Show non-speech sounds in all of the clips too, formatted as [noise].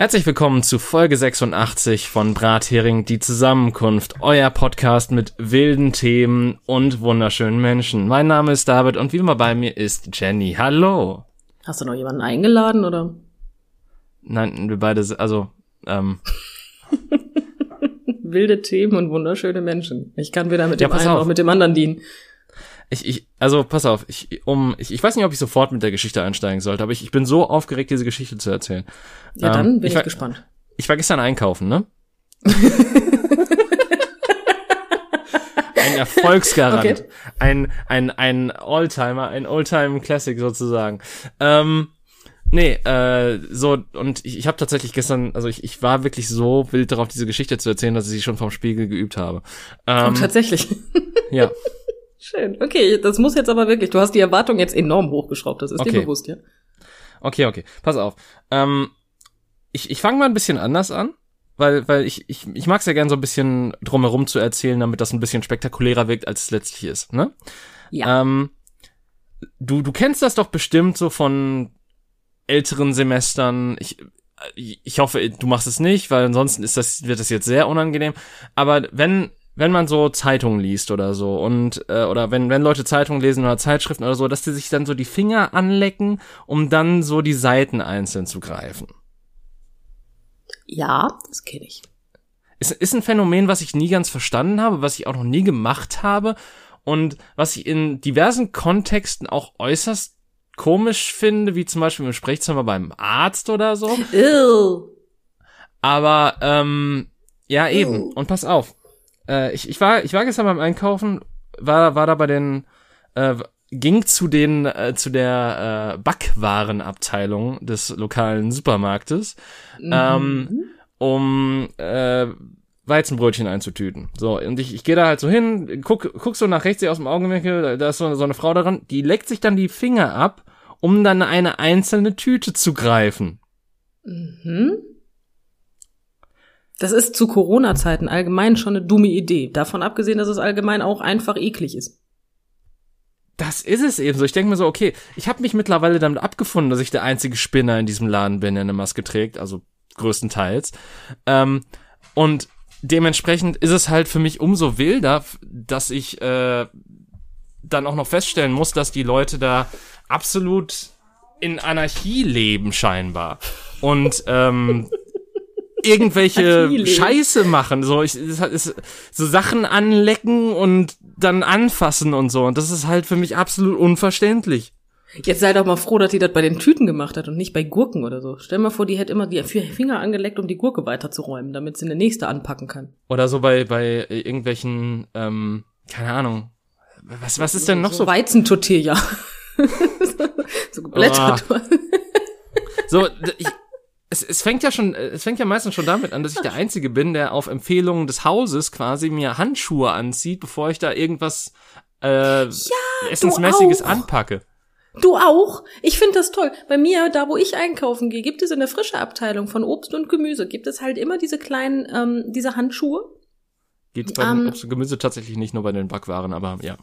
Herzlich willkommen zu Folge 86 von Brathering, die Zusammenkunft, euer Podcast mit wilden Themen und wunderschönen Menschen. Mein Name ist David und wie immer bei mir ist Jenny. Hallo. Hast du noch jemanden eingeladen oder? Nein, wir beide, also, ähm. [laughs] Wilde Themen und wunderschöne Menschen. Ich kann weder mit ja, dem einen noch mit dem anderen dienen. Ich, ich, also pass auf, ich, um, ich, ich weiß nicht, ob ich sofort mit der Geschichte einsteigen sollte, aber ich, ich bin so aufgeregt, diese Geschichte zu erzählen. Ja, dann ähm, bin ich, ich gespannt. Ich war gestern einkaufen, ne? [laughs] ein Erfolgsgarant. Okay. Ein, ein, ein Oldtimer, ein Oldtime Classic sozusagen. Ähm, nee, äh, so, und ich, ich habe tatsächlich gestern, also ich, ich war wirklich so wild darauf, diese Geschichte zu erzählen, dass ich sie schon vom Spiegel geübt habe. Ähm, oh, tatsächlich. ja. [laughs] Schön. Okay, das muss jetzt aber wirklich. Du hast die Erwartung jetzt enorm hochgeschraubt. Das ist okay. dir bewusst, ja? Okay, okay. Pass auf. Ähm, ich ich fange mal ein bisschen anders an, weil weil ich ich ich mag es ja gern so ein bisschen drumherum zu erzählen, damit das ein bisschen spektakulärer wirkt, als es letztlich ist. Ne? Ja. Ähm, du du kennst das doch bestimmt so von älteren Semestern. Ich ich hoffe, du machst es nicht, weil ansonsten ist das wird das jetzt sehr unangenehm. Aber wenn wenn man so Zeitungen liest oder so und äh, oder wenn wenn Leute Zeitungen lesen oder Zeitschriften oder so, dass die sich dann so die Finger anlecken, um dann so die Seiten einzeln zu greifen. Ja, das kenne ich. Ist, ist ein Phänomen, was ich nie ganz verstanden habe, was ich auch noch nie gemacht habe und was ich in diversen Kontexten auch äußerst komisch finde, wie zum Beispiel im Sprechzimmer beim Arzt oder so. Ew. Aber ähm, ja eben. Ew. Und pass auf, äh, ich, ich, war, ich war gestern beim Einkaufen, war, war da bei den, äh, ging zu den, äh, zu der äh, Backwarenabteilung des lokalen Supermarktes, mhm. ähm, um äh, Weizenbrötchen einzutüten. So, und ich, ich gehe da halt so hin, guck, guck so nach rechts aus dem Augenwinkel, da ist so, so eine Frau daran, die leckt sich dann die Finger ab, um dann eine einzelne Tüte zu greifen. Mhm. Das ist zu Corona-Zeiten allgemein schon eine dumme Idee. Davon abgesehen, dass es allgemein auch einfach eklig ist. Das ist es eben so. Ich denke mir so, okay, ich habe mich mittlerweile damit abgefunden, dass ich der einzige Spinner in diesem Laden bin, der eine Maske trägt, also größtenteils. Ähm, und dementsprechend ist es halt für mich umso wilder, dass ich äh, dann auch noch feststellen muss, dass die Leute da absolut in Anarchie leben scheinbar. Und ähm, irgendwelche. Scheiße machen, so ich ist, ist, so Sachen anlecken und dann anfassen und so und das ist halt für mich absolut unverständlich. Jetzt sei doch mal froh, dass die das bei den Tüten gemacht hat und nicht bei Gurken oder so. Stell mal vor, die hätte immer die Finger angeleckt, um die Gurke weiterzuräumen, damit sie eine nächste anpacken kann. Oder so bei bei irgendwelchen ähm, keine Ahnung. Was was ist denn noch so? so? Weizentortilla. [laughs] so geblättert. Oh. So, ich, es, es fängt ja schon, es fängt ja meistens schon damit an, dass ich der Einzige bin, der auf Empfehlungen des Hauses quasi mir Handschuhe anzieht, bevor ich da irgendwas äh, ja, Essensmäßiges anpacke. Du auch? Ich finde das toll. Bei mir, da wo ich einkaufen gehe, gibt es in der frische Abteilung von Obst und Gemüse, gibt es halt immer diese kleinen, ähm, diese Handschuhe. Geht bei um, Obst und Gemüse tatsächlich nicht nur bei den Backwaren, aber ja.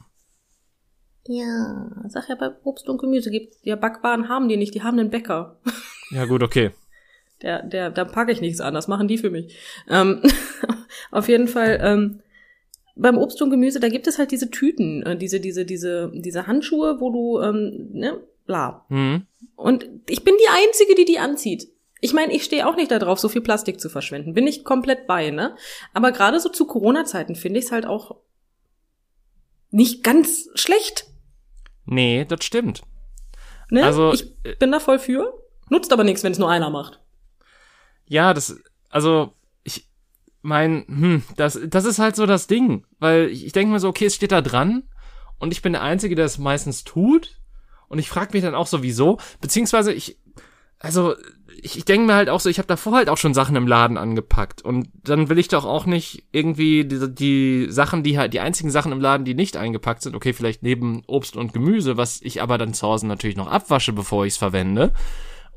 Ja, sag ja, bei Obst und Gemüse gibt ja Backwaren haben die nicht, die haben einen Bäcker. Ja, gut, okay. Der, der, da packe ich nichts an, das machen die für mich. Ähm, [laughs] auf jeden Fall, ähm, beim Obst und Gemüse, da gibt es halt diese Tüten, äh, diese, diese, diese, diese Handschuhe, wo du, ähm, ne, bla. Mhm. Und ich bin die Einzige, die die anzieht. Ich meine, ich stehe auch nicht darauf, so viel Plastik zu verschwenden. Bin ich komplett bei, ne? Aber gerade so zu Corona-Zeiten finde ich es halt auch nicht ganz schlecht. Nee, das stimmt. Ne? Also ich bin da voll für. Nutzt aber nichts, wenn es nur einer macht. Ja, das, also, ich mein, hm, das, das ist halt so das Ding, weil ich, ich denke mir so, okay, es steht da dran und ich bin der Einzige, der es meistens tut und ich frage mich dann auch so, wieso, beziehungsweise ich, also, ich, ich denke mir halt auch so, ich habe davor halt auch schon Sachen im Laden angepackt und dann will ich doch auch nicht irgendwie die, die Sachen, die halt, die einzigen Sachen im Laden, die nicht eingepackt sind, okay, vielleicht neben Obst und Gemüse, was ich aber dann zu Hause natürlich noch abwasche, bevor ich es verwende,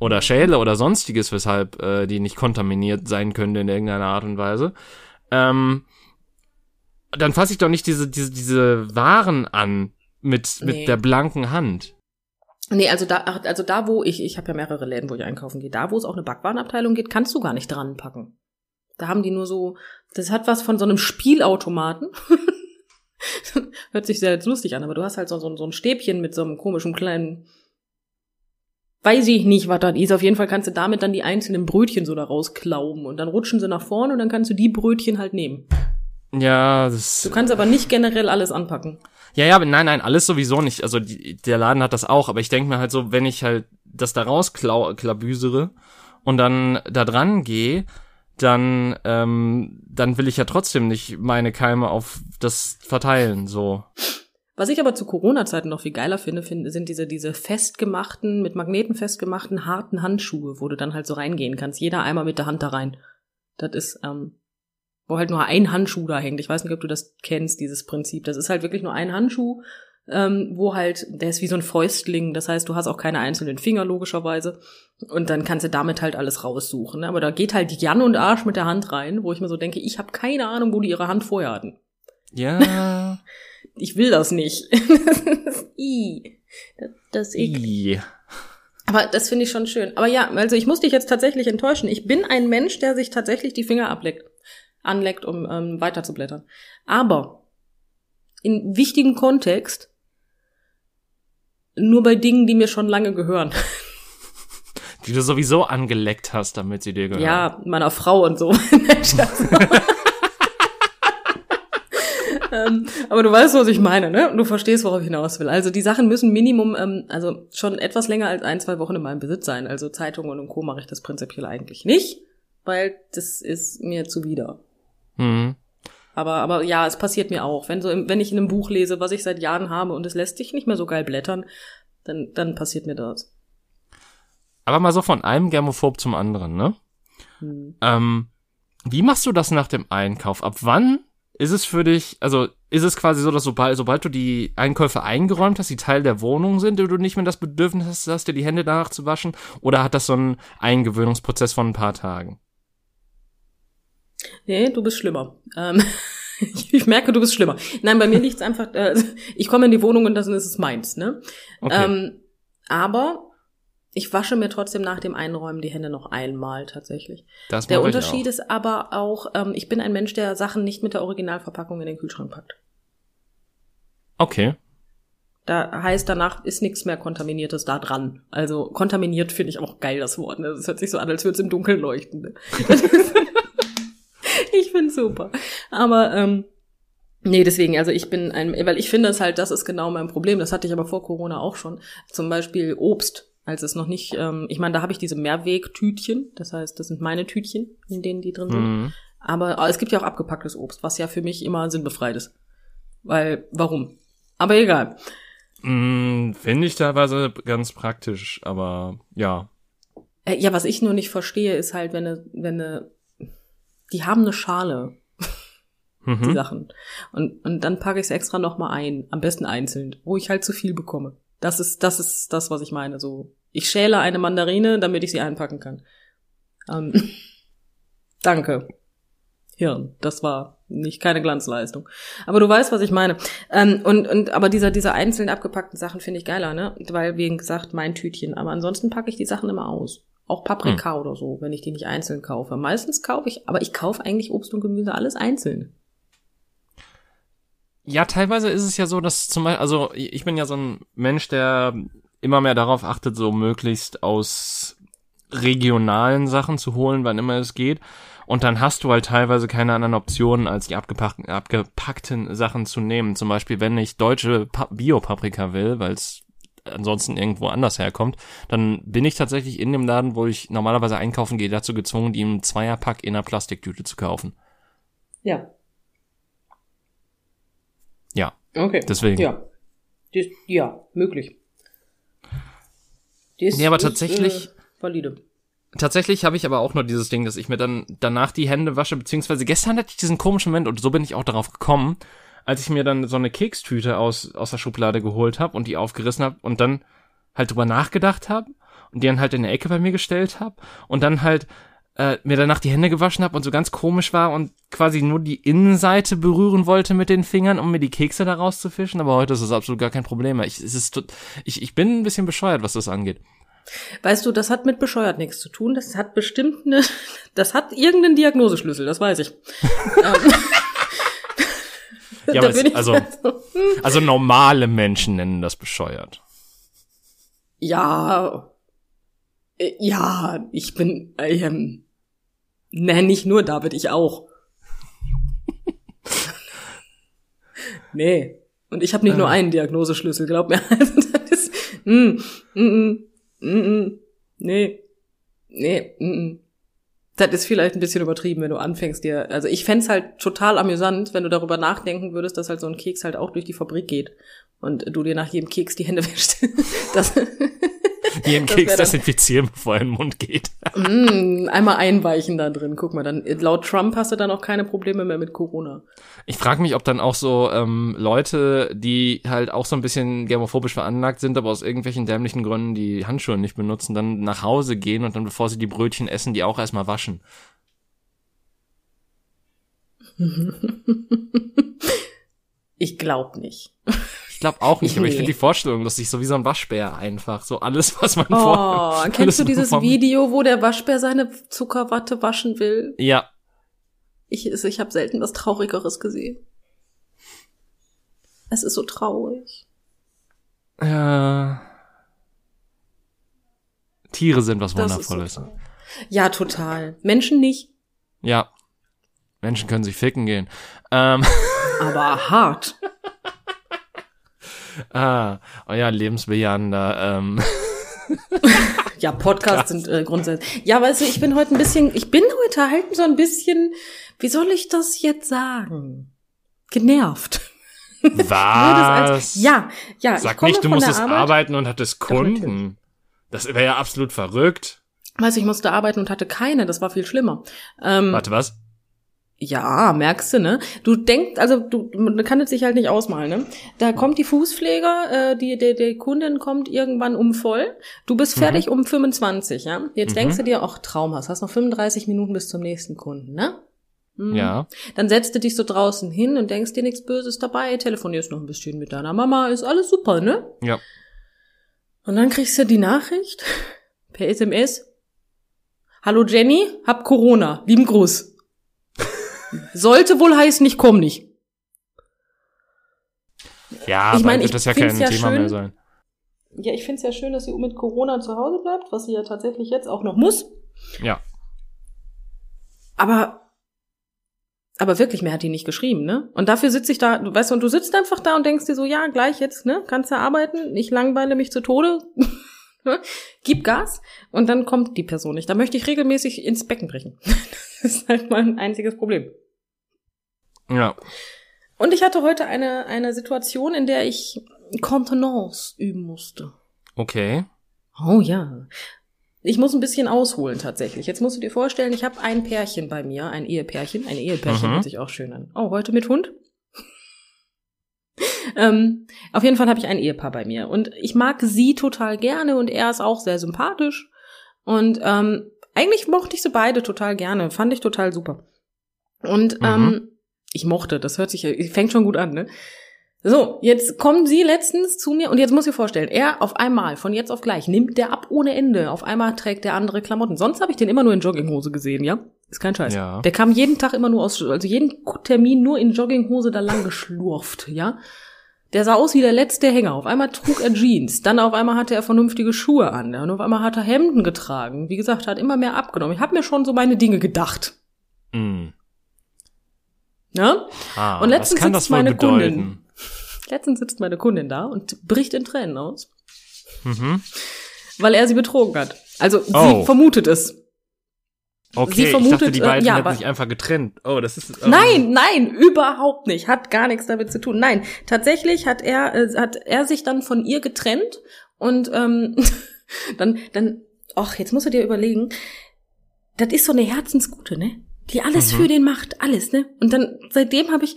oder Schäle oder sonstiges, weshalb äh, die nicht kontaminiert sein können in irgendeiner Art und Weise, ähm, dann fasse ich doch nicht diese, diese, diese Waren an mit, mit nee. der blanken Hand. Nee, also da, also da, wo ich, ich habe ja mehrere Läden, wo ich einkaufen gehe, da, wo es auch eine Backwarenabteilung geht, kannst du gar nicht dran packen. Da haben die nur so, das hat was von so einem Spielautomaten. [laughs] Hört sich sehr lustig an, aber du hast halt so, so, so ein Stäbchen mit so einem komischen kleinen, weiß ich nicht, was das ist. Auf jeden Fall kannst du damit dann die einzelnen Brötchen so da rausklauben und dann rutschen sie nach vorne und dann kannst du die Brötchen halt nehmen. Ja, das. Du kannst aber nicht generell alles anpacken. Ja, ja, aber nein, nein, alles sowieso nicht. Also die, der Laden hat das auch, aber ich denke mir halt so, wenn ich halt das da rausklabüsere und dann da dran gehe, dann, ähm, dann will ich ja trotzdem nicht meine Keime auf das verteilen, so. Was ich aber zu Corona-Zeiten noch viel geiler finde, finde, sind diese, diese festgemachten, mit Magneten festgemachten, harten Handschuhe, wo du dann halt so reingehen kannst. Jeder einmal mit der Hand da rein. Das ist, ähm, wo halt nur ein Handschuh da hängt. Ich weiß nicht, ob du das kennst, dieses Prinzip. Das ist halt wirklich nur ein Handschuh, ähm, wo halt, der ist wie so ein Fäustling. Das heißt, du hast auch keine einzelnen Finger, logischerweise. Und dann kannst du damit halt alles raussuchen. Ne? Aber da geht halt Jan und Arsch mit der Hand rein, wo ich mir so denke, ich habe keine Ahnung, wo die ihre Hand vorher hatten. Ja. [laughs] ich will das nicht. [laughs] I. Das, das ich. I. Aber das finde ich schon schön. Aber ja, also ich muss dich jetzt tatsächlich enttäuschen. Ich bin ein Mensch, der sich tatsächlich die Finger ableckt anleckt, um ähm, weiterzublättern. Aber in wichtigem Kontext nur bei Dingen, die mir schon lange gehören. Die du sowieso angeleckt hast, damit sie dir gehören. Ja, meiner Frau und so. [laughs] [laughs] ähm, aber du weißt, was ich meine, ne? Und du verstehst, worauf ich hinaus will. Also die Sachen müssen Minimum, ähm, also schon etwas länger als ein, zwei Wochen in meinem Besitz sein. Also Zeitungen und Co. mache ich das prinzipiell eigentlich nicht, weil das ist mir zuwider. Mhm. Aber, aber ja, es passiert mir auch. Wenn, so, wenn ich in einem Buch lese, was ich seit Jahren habe und es lässt sich nicht mehr so geil blättern, dann, dann passiert mir das. Aber mal so von einem Germophob zum anderen, ne? Hm. Ähm, wie machst du das nach dem Einkauf? Ab wann ist es für dich, also ist es quasi so, dass sobald, sobald du die Einkäufe eingeräumt hast, die Teil der Wohnung sind, du nicht mehr das Bedürfnis hast, hast dir die Hände danach zu waschen? Oder hat das so einen Eingewöhnungsprozess von ein paar Tagen? Nee, du bist schlimmer. Ähm, [laughs] ich merke, du bist schlimmer. Nein, bei mir liegt's einfach, äh, ich komme in die Wohnung und das ist es meins, ne? Okay. Ähm, aber ich wasche mir trotzdem nach dem Einräumen die Hände noch einmal tatsächlich. das Der Unterschied ist aber auch, ähm, ich bin ein Mensch, der Sachen nicht mit der Originalverpackung in den Kühlschrank packt. Okay. Da heißt, danach ist nichts mehr Kontaminiertes da dran. Also kontaminiert finde ich auch geil, das Wort. Ne? Das hört sich so an, als würde es im Dunkeln leuchten. Ne? [laughs] ich finde super. Aber ähm, nee, deswegen, also ich bin ein, weil ich finde es halt, das ist genau mein Problem. Das hatte ich aber vor Corona auch schon. Zum Beispiel Obst. Als es noch nicht, ähm, ich meine, da habe ich diese Mehrwegtütchen, das heißt, das sind meine Tütchen, in denen die drin sind. Mhm. Aber äh, es gibt ja auch abgepacktes Obst, was ja für mich immer sinnbefreit ist. Weil, warum? Aber egal. Mm, Finde ich teilweise ganz praktisch, aber ja. Äh, ja, was ich nur nicht verstehe, ist halt, wenn eine, wenn eine, die haben eine Schale, die Mhm. Sachen. Und, und dann packe ich es extra nochmal ein, am besten einzeln, wo ich halt zu viel bekomme. Das ist, das ist das, was ich meine. So, ich schäle eine Mandarine, damit ich sie einpacken kann. Ähm, [laughs] danke. Hirn. Das war nicht keine Glanzleistung. Aber du weißt, was ich meine. Ähm, und, und aber dieser, diese einzeln abgepackten Sachen finde ich geiler, ne? Weil, wie gesagt, mein Tütchen. Aber ansonsten packe ich die Sachen immer aus. Auch Paprika oder so, wenn ich die nicht einzeln kaufe. Meistens kaufe ich, aber ich kaufe eigentlich Obst und Gemüse alles einzeln. Ja, teilweise ist es ja so, dass zum Beispiel, also ich bin ja so ein Mensch, der immer mehr darauf achtet, so möglichst aus regionalen Sachen zu holen, wann immer es geht. Und dann hast du halt teilweise keine anderen Optionen, als die abgepackten, abgepackten Sachen zu nehmen. Zum Beispiel, wenn ich deutsche Pa- Bio-Paprika will, weil es ansonsten irgendwo anders herkommt, dann bin ich tatsächlich in dem Laden, wo ich normalerweise einkaufen gehe, dazu gezwungen, die im Zweierpack in einer Plastiktüte zu kaufen. Ja. Ja, Okay. deswegen. Ja. Das, ja, möglich. Das Nee, aber ist, tatsächlich- Äh, valide. Tatsächlich habe ich aber auch nur dieses Ding, dass ich mir dann danach die Hände wasche, beziehungsweise gestern hatte ich diesen komischen Moment und so bin ich auch darauf gekommen, als ich mir dann so eine Kekstüte aus, aus der Schublade geholt habe und die aufgerissen habe und dann halt drüber nachgedacht habe und die dann halt in der Ecke bei mir gestellt habe und dann halt äh, mir danach die Hände gewaschen habe und so ganz komisch war und quasi nur die Innenseite berühren wollte mit den Fingern, um mir die Kekse da rauszufischen. Aber heute ist das absolut gar kein Problem mehr. Ich, es ist, ich, ich bin ein bisschen bescheuert, was das angeht. Weißt du, das hat mit bescheuert nichts zu tun. Das hat bestimmt eine, das hat irgendeinen Diagnoseschlüssel, das weiß ich. [laughs] Ähm, Ja, [laughs] aber es, also, also- also normale Menschen nennen das bescheuert. Ja, äh, ja, ich bin, ähm, ne, nicht nur David, ich auch. [laughs] nee. Und ich habe nicht nur Ah. einen Diagnoseschlüssel, glaub mir. [laughs] Also das ist, mm, mm, mm, mm, mm, nee, nee, mm, mm. Das ist vielleicht ein bisschen übertrieben, wenn du anfängst dir, also ich fänd's halt total amüsant, wenn du darüber nachdenken würdest, dass halt so ein Keks halt auch durch die Fabrik geht und du dir nach jedem Keks die Hände wäschst. [laughs] Das, [laughs] Das Keks desinfizieren, bevor er in den Mund geht. [laughs] Mm, einmal einweichen da drin. Guck mal, dann laut Trump hast du dann auch keine Probleme mehr mit Corona. Ich frage mich, ob dann auch so ähm, Leute, die halt auch so ein bisschen germophobisch veranlagt sind, aber aus irgendwelchen dämlichen Gründen die Handschuhe nicht benutzen, dann nach Hause gehen und dann, bevor sie die Brötchen essen, die auch erstmal waschen. [laughs] Ich glaub nicht. Ich glaube auch nicht, aber ich Nee. finde die Vorstellung lustig, so wie so ein Waschbär einfach. So alles, was man Oh, vor. alles kennst du dieses vom- Video, wo der Waschbär seine Zuckerwatte waschen will? Ja, Ich, ich habe selten was Traurigeres gesehen. Es ist so traurig. äh, Tiere sind was Das Wundervolles. traurig. Ja, total. Menschen nicht, ja. Menschen können sich ficken gehen. Ähm, aber hart. [laughs] [laughs] ah, euer lebensbejahender, ähm, [laughs] Ja, Podcasts sind äh, grundsätzlich. Ja, weißt du, ich bin heute ein bisschen, ich bin heute halt so ein bisschen, wie soll ich das jetzt sagen? Genervt. [laughs] Was? als- ja, ja. ich Sag nicht, du musstest Arbeit. arbeiten und hattest. Kunden. Das wäre ja absolut verrückt. Weißt du, ich musste arbeiten und hatte keine, das war viel schlimmer. Ähm, Warte, was? Ja, merkst du, ne? Du denkst, also du, man kann es sich halt nicht ausmalen, ne? Da kommt die Fußpfleger, äh, die, die, die Kundin kommt irgendwann um voll. Du bist Mhm. fertig um 25, ja? Jetzt Mhm. denkst du dir, ach, Traum hast, hast noch 35 Minuten bis zum nächsten Kunden, ne? Mhm. Ja. Dann setzt du dich so draußen hin und denkst dir nichts Böses dabei, telefonierst noch ein bisschen mit deiner Mama, ist alles super, ne? Ja. Und dann kriegst du die Nachricht per SMS. Hallo Jenny, hab Corona, lieben Gruß. Sollte wohl heißen, ich komm nicht. Ja, Ich ich mein, wird das ja kein ja Thema schön- mehr sein. Ja, ich find's ja schön, dass sie mit Corona zu Hause bleibt, was sie ja tatsächlich jetzt auch noch muss. Ja. Aber, aber wirklich, mehr hat die nicht geschrieben, ne? Und dafür sitze ich da, du weißt, du, und du sitzt einfach da und denkst dir so, ja, gleich jetzt, ne? Kannst du arbeiten, ich langweile mich zu Tode. [laughs] Gib Gas und dann kommt die Person nicht. Da möchte ich regelmäßig ins Becken brechen. [laughs] Das ist halt mein einziges Problem. Ja. Und ich hatte heute eine, eine Situation, in der ich Kontenance üben musste. Okay. Oh ja. Ich muss ein bisschen ausholen tatsächlich. Jetzt musst du dir vorstellen, ich habe ein Pärchen bei mir, ein Ehepärchen. Ein Ehepärchen Mhm. hört sich auch schön an. Oh, heute mit Hund? Ähm, auf jeden Fall habe ich ein Ehepaar bei mir. Und ich mag sie total gerne und er ist auch sehr sympathisch. Und ähm, eigentlich mochte ich sie beide total gerne. Fand ich total super. Und Mhm. ähm, ich mochte, das hört sich, fängt schon gut an, ne? So, jetzt kommen sie letztens zu mir und jetzt muss ich vorstellen, er auf einmal, von jetzt auf gleich, nimmt der ab ohne Ende. Auf einmal trägt der andere Klamotten. Sonst habe ich den immer nur in Jogginghose gesehen, ja? Ist kein Scheiß. Ja. Der kam jeden Tag immer nur aus, also jeden Termin nur in Jogginghose da lang geschlurft, ja? Der sah aus wie der letzte Hänger. Auf einmal trug er Jeans. Dann auf einmal hatte er vernünftige Schuhe an. Und auf einmal hat er Hemden getragen. Wie gesagt, hat immer mehr abgenommen. Ich habe mir schon so meine Dinge gedacht. Mm. Ne? Ah, Und letztens was kann sitzt meine bedeuten? Kundin. Letztens sitzt meine Kundin da und bricht in Tränen aus, Mhm. weil er sie betrogen hat. Also Oh. sie vermutet es. Okay, Sie ich vermutet, dachte, die äh, beiden ja, hätten sich einfach getrennt. Oh, das ist. ähm, Nein, nein, überhaupt nicht. Hat gar nichts damit zu tun. Nein, tatsächlich hat er, äh, hat er sich dann von ihr getrennt und ähm, [laughs] dann, dann, ach, jetzt musst du dir überlegen, das ist so eine Herzensgute, ne? Die alles Mhm. für den macht, alles, ne? Und dann seitdem habe ich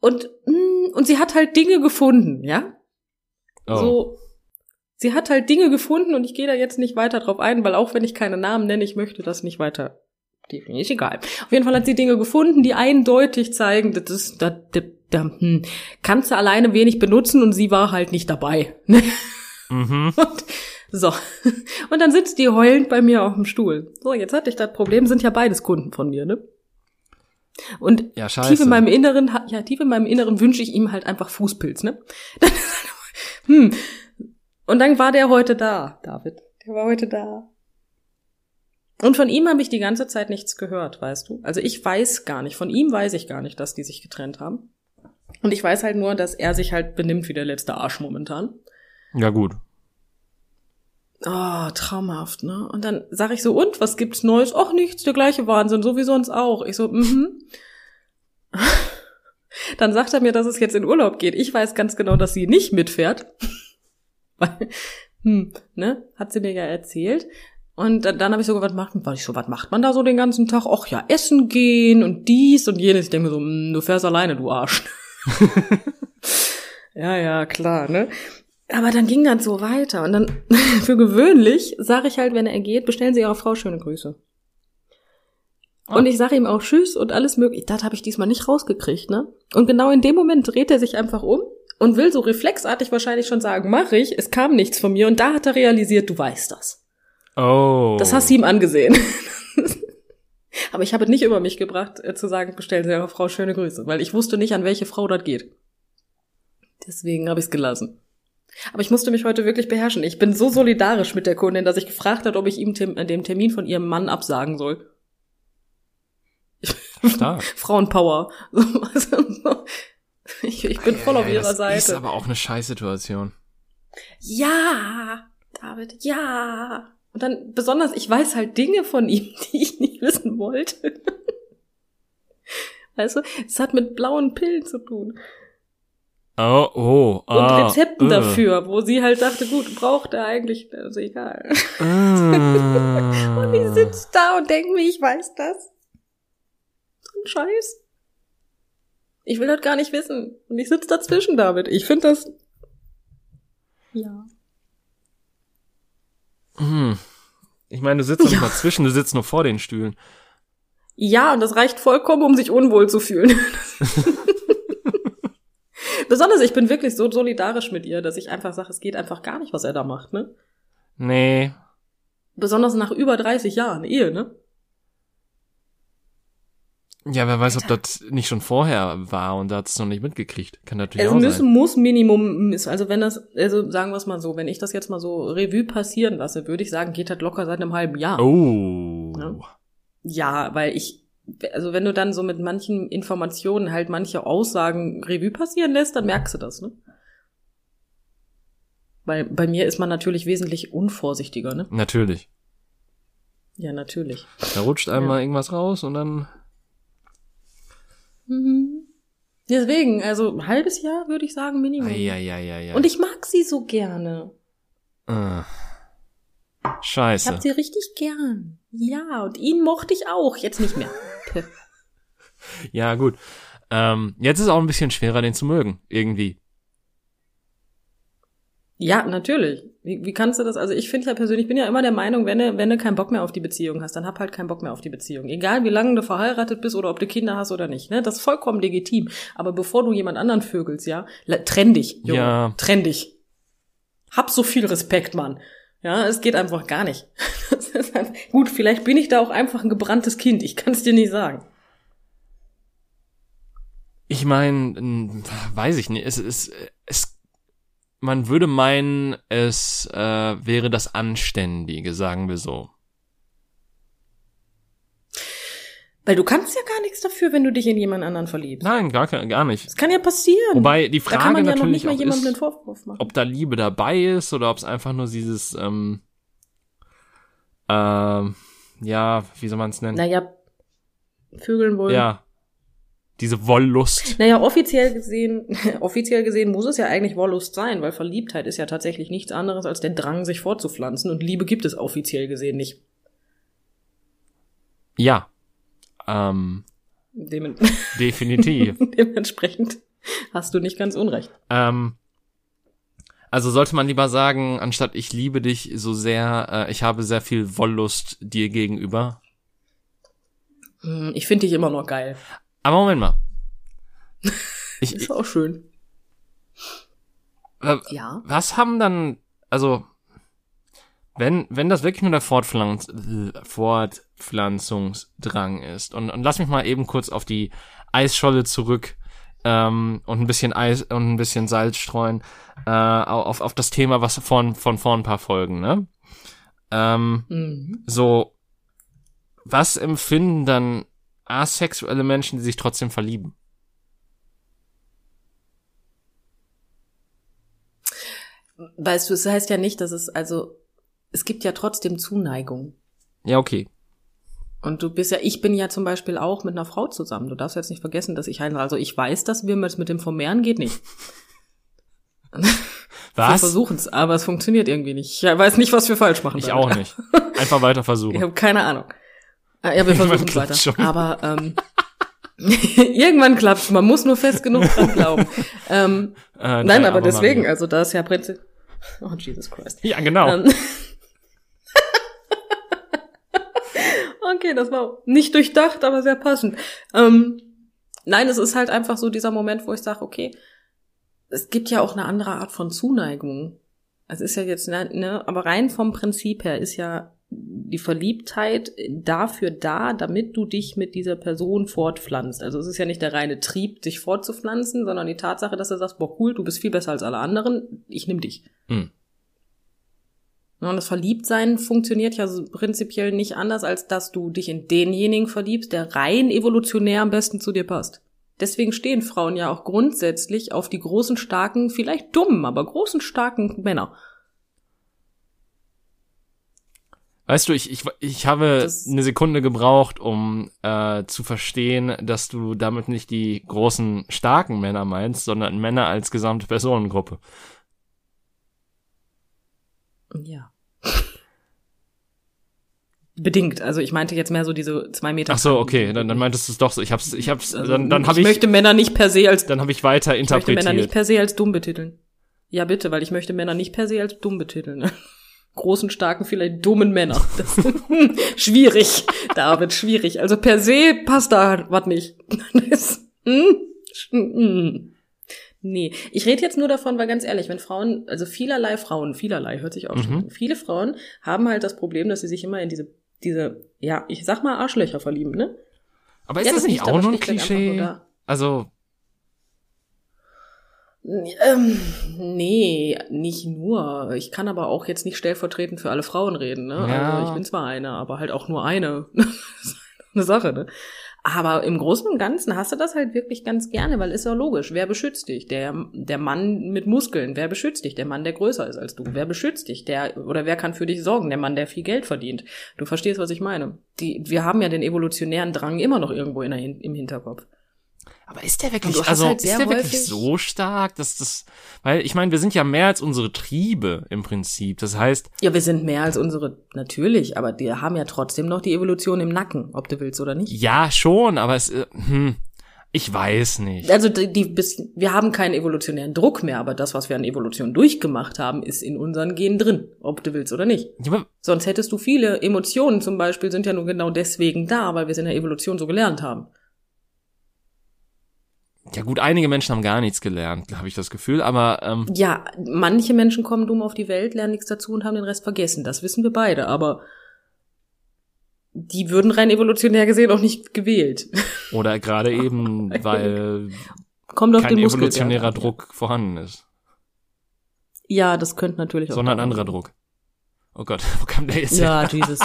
und mm, und sie hat halt Dinge gefunden, ja? Oh. So, sie hat halt Dinge gefunden und ich gehe da jetzt nicht weiter drauf ein, weil auch wenn ich keine Namen nenne, ich möchte das nicht weiter definitiv egal. Auf jeden Fall hat sie Dinge gefunden, die eindeutig zeigen, das ist, das, das, das hm, kannst du alleine wenig benutzen und sie war halt nicht dabei. [laughs] Mhm. Und, so. Und dann sitzt die heulend bei mir auf dem Stuhl. So, jetzt hatte ich das Problem, sind ja beides Kunden von mir, ne? Und Ja, tief in meinem Inneren, ja, tief in meinem Inneren wünsche ich ihm halt einfach Fußpilz, ne? [laughs] hm. Und dann war der heute da, David. Der war heute da. Und von ihm habe ich die ganze Zeit nichts gehört, weißt du? Also ich weiß gar nicht, von ihm weiß ich gar nicht, dass die sich getrennt haben. Und ich weiß halt nur, dass er sich halt benimmt wie der letzte Arsch momentan. Ja, gut. Oh, traumhaft, ne? Und dann sag ich so, und, was gibt's Neues? Och, nichts, der gleiche Wahnsinn, so wie sonst auch. Ich so, mhm. [laughs] Dann sagt er mir, dass es jetzt in Urlaub geht. Ich weiß ganz genau, dass sie nicht mitfährt. [laughs] Weil, hm, ne? Hat sie mir ja erzählt. Und dann, dann habe ich so, was macht, war ich so, was macht man da so den ganzen Tag? Och ja, essen gehen und dies und jenes. Ich denke mir so, hm, du fährst alleine, du Arsch. [laughs] ja, ja, klar, ne? Aber dann ging das so weiter. Und dann, [laughs] für gewöhnlich, sage ich halt, wenn er geht, bestellen Sie Ihrer Frau schöne Grüße. Und ich sage ihm auch Tschüss und alles mögliche. Das habe ich diesmal nicht rausgekriegt, ne? Und genau in dem Moment dreht er sich einfach um und will so reflexartig wahrscheinlich schon sagen, mach ich, es kam nichts von mir. Und da hat er realisiert, du weißt das. Oh. Das hast du ihm angesehen. [laughs] Aber ich habe es nicht über mich gebracht, äh, zu sagen, bestellen Sie Ihrer Frau schöne Grüße, weil ich wusste nicht, an welche Frau das geht. Deswegen habe ich es gelassen. Aber ich musste mich heute wirklich beherrschen. Ich bin so solidarisch mit der Kundin, dass ich gefragt hat, ob ich ihm tem- äh, den Termin von ihrem Mann absagen soll. [laughs] Stark. Frauenpower. [laughs] Ich, ich bin voll auf Ja, ihrer das Seite. ist aber auch eine Scheißsituation. Ja, David, ja. Und dann besonders, ich weiß halt Dinge von ihm, [laughs] die ich nicht wissen wollte. Weißt du, es hat mit blauen Pillen zu tun. Oh, oh. Und ah, Rezepten äh. dafür, wo sie halt dachte, gut, braucht er eigentlich, also egal. Ah. [laughs] Und ich sitze da und denke mir, ich weiß das. So ein Scheiß. Ich will das gar nicht wissen. Und ich sitze dazwischen, David. Ich finde das. Ja. Hm. Ich meine, du sitzt doch nicht Ja. mal zwischen, du sitzt nur vor den Stühlen. Ja, und das reicht vollkommen, um sich unwohl zu fühlen. [laughs] Besonders, ich bin wirklich so solidarisch mit ihr, dass ich einfach sage, es geht einfach gar nicht, was er da macht, ne? Nee. Besonders nach über 30 Jahren Ehe, ne? Ja, wer weiß, ob das nicht schon vorher war und da hat es noch nicht mitgekriegt. Kann natürlich Also auch müssen, sein. muss Minimum, also wenn das, also sagen wir es mal so, wenn ich das jetzt mal so Revue passieren lasse, würde ich sagen, geht das locker seit einem halben Jahr. Oh. Ja. Ja, weil ich, also wenn du dann so mit manchen Informationen halt manche Aussagen Revue passieren lässt, dann merkst du das, ne? Weil bei mir ist man natürlich wesentlich unvorsichtiger, ne? Natürlich. Ja, natürlich. Da rutscht einmal irgendwas raus und dann. Mhm. Deswegen, also ein halbes Jahr würde ich sagen Minimum. Eieieiei. Und ich mag sie so gerne. Ich Scheiße. hab sie richtig gern. Ja, und ihn mochte ich auch. Jetzt nicht mehr. [laughs] Ja, gut. Ähm, jetzt ist auch ein bisschen schwerer, den zu mögen. Irgendwie. Ja, natürlich. Wie, wie kannst du das? Also ich finde ja persönlich, ich bin ja immer der Meinung, wenn du, wenn du keinen Bock mehr auf die Beziehung hast, dann hab halt keinen Bock mehr auf die Beziehung. Egal wie lange du verheiratet bist oder ob du Kinder hast oder nicht. Ne? Das ist vollkommen legitim. Aber bevor du jemand anderen vögelst, ja, trenn dich, Junge. Ja. Trenn dich. Hab so viel Respekt, Mann. Ja, es geht einfach gar nicht. [laughs] Einfach, gut, vielleicht bin ich da auch einfach ein gebranntes Kind. Ich kann es dir nicht sagen. Ich meine, weiß ich nicht. Es ist, es, man würde meinen, es äh, wäre das Anständige, sagen wir so. Weil du kannst ja gar nichts dafür, wenn du dich in jemand anderen verliebst. Nein, gar, gar nicht. Das kann ja passieren. Wobei die da kann Frage man ja noch natürlich nicht mal jemandem den Vorwurf machen. ob da Liebe dabei ist oder ob es einfach nur dieses, ähm, ähm, ja, wie soll man es nennen? Naja, Vögeln wohl. Ja, diese Wollust. Naja, offiziell gesehen, [laughs] offiziell gesehen muss es ja eigentlich Wollust sein, weil Verliebtheit ist ja tatsächlich nichts anderes als der Drang, sich fortzupflanzen und Liebe gibt es offiziell gesehen nicht. Ja, ähm, Demen [laughs] definitiv. Dementsprechend hast du nicht ganz unrecht. ähm, also sollte man lieber sagen, anstatt ich liebe dich so sehr, äh, ich habe sehr viel Wollust dir gegenüber. Hm, Ich finde dich immer noch geil. Aber Moment mal. [laughs] Ich, Ist auch schön. äh, Ja. was haben dann, also, wenn, wenn das wirklich nur der Fortpflanz, Fortpflanzungsdrang ist, und, und lass mich mal eben kurz auf die Eisscholle zurück, ähm, und ein bisschen Eis und ein bisschen Salz streuen, äh, auf, auf das Thema, was von, von vor ein paar Folgen, ne? Ähm, Mhm. so, was empfinden dann asexuelle Menschen, die sich trotzdem verlieben? Weißt du, es heißt ja nicht, dass es, also, es gibt ja trotzdem Zuneigung. Ja, okay. Und du bist ja, ich bin ja zum Beispiel auch mit einer Frau zusammen. Du darfst jetzt nicht vergessen, dass ich heirate. Also ich weiß, dass wir mit, mit dem Vermehren geht nicht. [laughs] Wir Was? versuchen es, aber es funktioniert irgendwie nicht. Ich weiß nicht, was wir falsch machen. Ich damit. auch nicht. Einfach weiter Ich versuchen. habe keine Ahnung. Ah, Ja, wir [laughs] versuchen es weiter. klappt's schon. Aber ähm, [laughs] irgendwann klappt Man muss nur fest genug dran glauben. ähm, Äh, nein, drei aber Ave deswegen, Maria. also da ist ja Prinzip. Oh, Jesus Christ. Ja, genau. Ähm, [laughs] okay, das war nicht durchdacht, aber sehr passend. Ähm, nein, es ist halt einfach so dieser Moment, wo ich sage, okay, es gibt ja auch eine andere Art von Zuneigung. Es ist ja jetzt, ne, ne, aber rein vom Prinzip her ist ja die Verliebtheit dafür da, damit du dich mit dieser Person fortpflanzt. Also es ist ja nicht der reine Trieb, dich fortzupflanzen, sondern die Tatsache, dass du sagst, boah, cool, du bist viel besser als alle anderen, ich nimm dich. Hm. Und das Verliebtsein funktioniert ja prinzipiell nicht anders, als dass du dich in denjenigen verliebst, der rein evolutionär am besten zu dir passt. Deswegen stehen Frauen ja auch grundsätzlich auf die großen, starken, vielleicht dummen, aber großen, starken Männer. Weißt du, ich, ich, ich habe Das- eine Sekunde gebraucht, um äh, zu verstehen, dass du damit nicht die großen, starken Männer meinst, sondern Männer als gesamte Personengruppe. Ja. Bedingt. Also ich meinte jetzt mehr so diese zwei Meter. Ach so, okay, dann, dann meintest du es doch so. Ich hab's, ich hab's, Also, dann, dann ich habe ich, möchte Männer nicht per se als dann habe ich weiter ich möchte Männer nicht interpretiert. per se als dumm betiteln. Ja, bitte, weil ich möchte Männer nicht per se als dumm betiteln. Großen, starken, vielleicht dummen Männer. [laughs] Das schwierig, David, schwierig. Also per se passt da was nicht. Das, [laughs] hm? Hm. Nee, ich rede jetzt nur davon, weil ganz ehrlich, wenn Frauen, also vielerlei Frauen, vielerlei hört sich auch schon Mhm. an. Viele Frauen haben halt das Problem, dass sie sich immer in diese, diese, ja, ich sag mal Arschlöcher verlieben, ne? Aber ist Ja, das, nicht liegt auch nur ein Klischee? Also, Ähm, nee, nicht nur. Ich kann aber auch jetzt nicht stellvertretend für alle Frauen reden, ne? Ja. Also ich bin zwar eine, aber halt auch nur eine. [laughs] Ist eine Sache, ne? Aber im Großen und Ganzen hast du das halt wirklich ganz gerne, weil ist ja logisch. Wer beschützt dich? Der, der Mann mit Muskeln. Wer beschützt dich? Der Mann, der größer ist als du. Wer beschützt dich? Der, oder wer kann für dich sorgen? Der Mann, der viel Geld verdient. Du verstehst, was ich meine. Die, wir haben ja den evolutionären Drang immer noch irgendwo in der, im Hinterkopf. Aber ist der wirklich, du hast also halt ist der wirklich so stark, dass das, weil ich meine, wir sind ja mehr als unsere Triebe im Prinzip. Das heißt, Ja, wir sind mehr als unsere, natürlich, aber die haben ja trotzdem noch die Evolution im Nacken, ob du willst oder nicht. ja schon, aber es, äh, hm, ich weiß nicht. Also die, die bis, wir haben keinen evolutionären Druck mehr, aber das, was wir an Evolution durchgemacht haben, ist in unseren Genen drin, ob du willst oder nicht. Ja, Sonst hättest du viele Emotionen zum Beispiel, sind ja nur genau deswegen da, weil wir es in der Evolution so gelernt haben. Ja gut, einige Menschen haben gar nichts gelernt, habe ich das Gefühl, aber ähm, Ja, manche Menschen kommen dumm auf die Welt, lernen nichts dazu und haben den Rest vergessen. Das wissen wir beide, aber die würden rein evolutionär gesehen auch nicht gewählt. [laughs] oder gerade eben, weil Kommt auf kein den Muskelwert evolutionärer an. Druck vorhanden ist, Ja, das könnte natürlich auch. sondern ein anderer. Druck. Oh Gott, [laughs] wo kam der jetzt her? Ja, Jesus.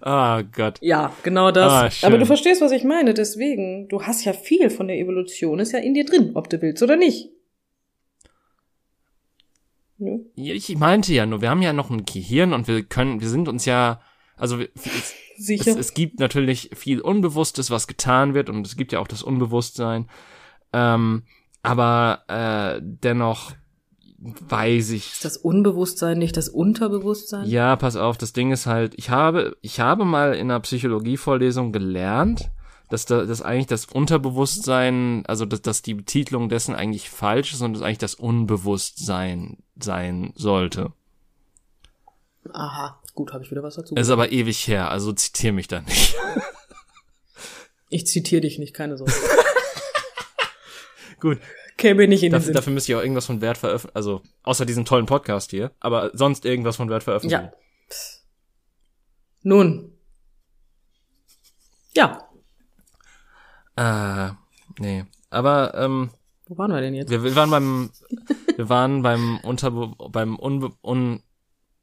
Ah Gott. Ja, genau das. Ah. Aber du verstehst, was ich meine. Deswegen, du hast ja viel von der Evolution, ist ja in dir drin, ob du willst oder nicht. Ja, Ich meinte ja nur, wir haben ja noch ein Gehirn und wir können, wir sind uns ja, also es, [laughs] Sicher. es, es gibt natürlich viel Unbewusstes, was getan wird und es gibt ja auch das Unbewusstsein. Ähm, aber äh, dennoch weiß ich. ist das Unbewusstsein nicht das Unterbewusstsein? Ja, pass auf, das Ding ist halt, ich habe, ich habe mal in einer Psychologievorlesung gelernt, dass da, dass eigentlich das Unterbewusstsein, also dass, dass die Betitelung dessen eigentlich falsch ist und es eigentlich das Unbewusstsein sein sollte. Aha, gut, habe ich wieder was dazu. Ist aber ewig her, also zitiere mich da nicht. Ich zitiere dich nicht, keine Sorge. [laughs] Gut, Käme nicht in den dafür, Sinn. dafür müsst ihr auch irgendwas von Wert veröffentlichen, also außer diesem tollen Podcast hier, aber sonst irgendwas von Wert veröffentlichen. Ja. Nun. Ja, Äh, nee. Aber ähm, wo waren wir denn jetzt? wir, wir waren beim wir waren beim Unterbe beim Unbe un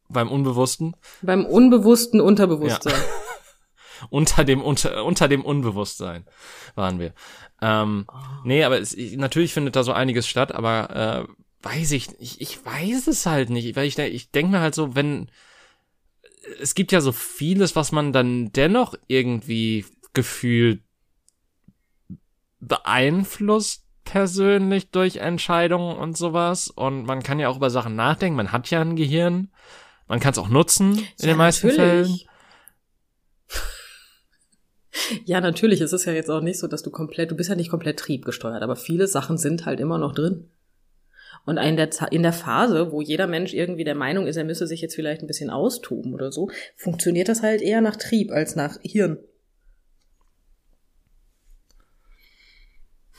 beim Unbewussten Beim unbewussten Unterbewusstsein. Unter dem unter unter dem Unbewusstsein waren wir. Ähm, nee, aber es, ich, natürlich findet da so einiges statt, aber äh, weiß ich, ich ich weiß es halt nicht, weil ich ich denke mir halt so, wenn es gibt ja so vieles, was man dann dennoch irgendwie gefühlt beeinflusst persönlich durch Entscheidungen und sowas. Und man kann ja auch über Sachen nachdenken, man hat ja ein Gehirn, man kann es auch nutzen in Ja, den meisten Fällen. Ja, natürlich. Es ist ja jetzt auch nicht so, dass du komplett, du bist ja nicht komplett triebgesteuert, aber viele Sachen sind halt immer noch drin. Und in der, in der Phase, wo jeder Mensch irgendwie der Meinung ist, er müsse sich jetzt vielleicht ein bisschen austoben oder so, funktioniert das halt eher nach Trieb als nach Hirn.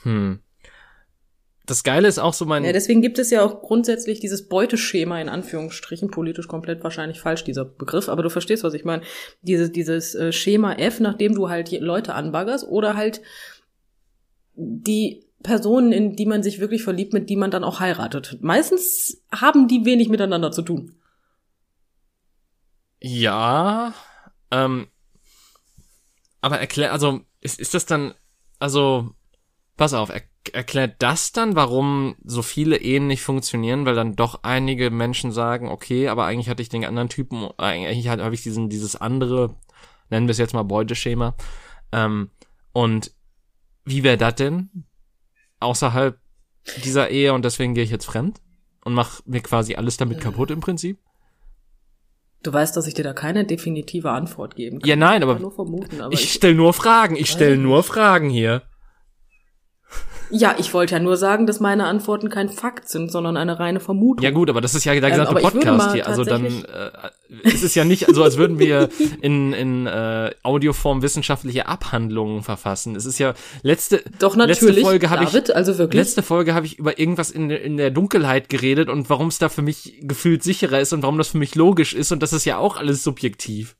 Hm. Das Geile ist auch so mein Ja, deswegen gibt es ja auch grundsätzlich dieses Beuteschema in Anführungsstrichen, politisch komplett wahrscheinlich falsch, dieser Begriff, aber du verstehst, was ich meine. Dieses, dieses äh, Schema F, nachdem du halt Leute anbaggerst oder halt die Personen, in die man sich wirklich verliebt, mit die man dann auch heiratet. Meistens haben die wenig miteinander zu tun. Ja, ähm, aber erklär, also ist, ist das dann, also pass auf, er, erklärt das dann, warum so viele Ehen nicht funktionieren, weil dann doch einige Menschen sagen, okay, aber eigentlich hatte ich den anderen Typen, eigentlich habe ich diesen dieses andere, nennen wir es jetzt mal Beuteschema, ähm, und wie wäre das denn außerhalb dieser Ehe und deswegen gehe ich jetzt fremd und mach mir quasi alles damit kaputt im Prinzip? Du weißt, dass ich dir da keine definitive Antwort geben kann. Ja, nein, aber nur vermuten, aber ich ich, stell nur Fragen, ich stell nur Fragen hier. Ja, ich wollte ja nur sagen, dass meine Antworten kein Fakt sind, sondern eine reine Vermutung. Ja gut, aber das ist ja der Ähm, gesamte würde Podcast hier. Also dann äh, es ist ja nicht so, als würden wir in, in äh, Audioform wissenschaftliche Abhandlungen verfassen. Es ist ja letzte Doch letzte Folge habe ich also wirklich. letzte Folge habe ich über irgendwas in, der- in der Dunkelheit geredet und warum es da für mich gefühlt sicherer ist und warum das für mich logisch ist und das ist ja auch alles subjektiv.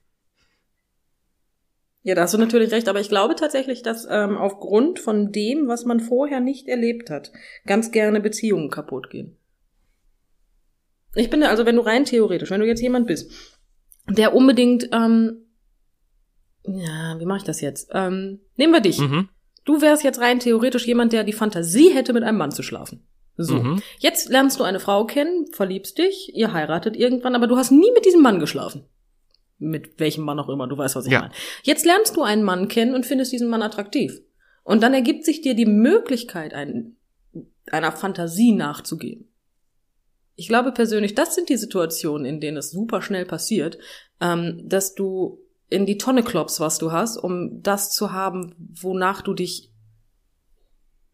Ja, da hast du natürlich recht, aber ich glaube tatsächlich, dass ähm, aufgrund von dem, was man vorher nicht erlebt hat, ganz gerne Beziehungen kaputt gehen. Ich bin da, also wenn du rein theoretisch, wenn du jetzt jemand bist, der unbedingt, ähm, ja, wie mache ich das jetzt? Ähm, nehmen wir dich. Mhm. Du wärst jetzt rein theoretisch jemand, der die Fantasie hätte, mit einem Mann zu schlafen. So. Mhm. Jetzt lernst du eine Frau kennen, verliebst dich, ihr heiratet irgendwann, aber du hast nie mit diesem Mann geschlafen. Mit welchem Mann auch immer, du weißt, was ich Ja. meine. Jetzt lernst du einen Mann kennen und findest diesen Mann attraktiv. Und dann ergibt sich dir die Möglichkeit, ein, einer Fantasie nachzugeben. Ich glaube persönlich, das sind die Situationen, in denen es super schnell passiert, ähm, dass du in die Tonne klopfst, was du hast, um das zu haben, wonach du dich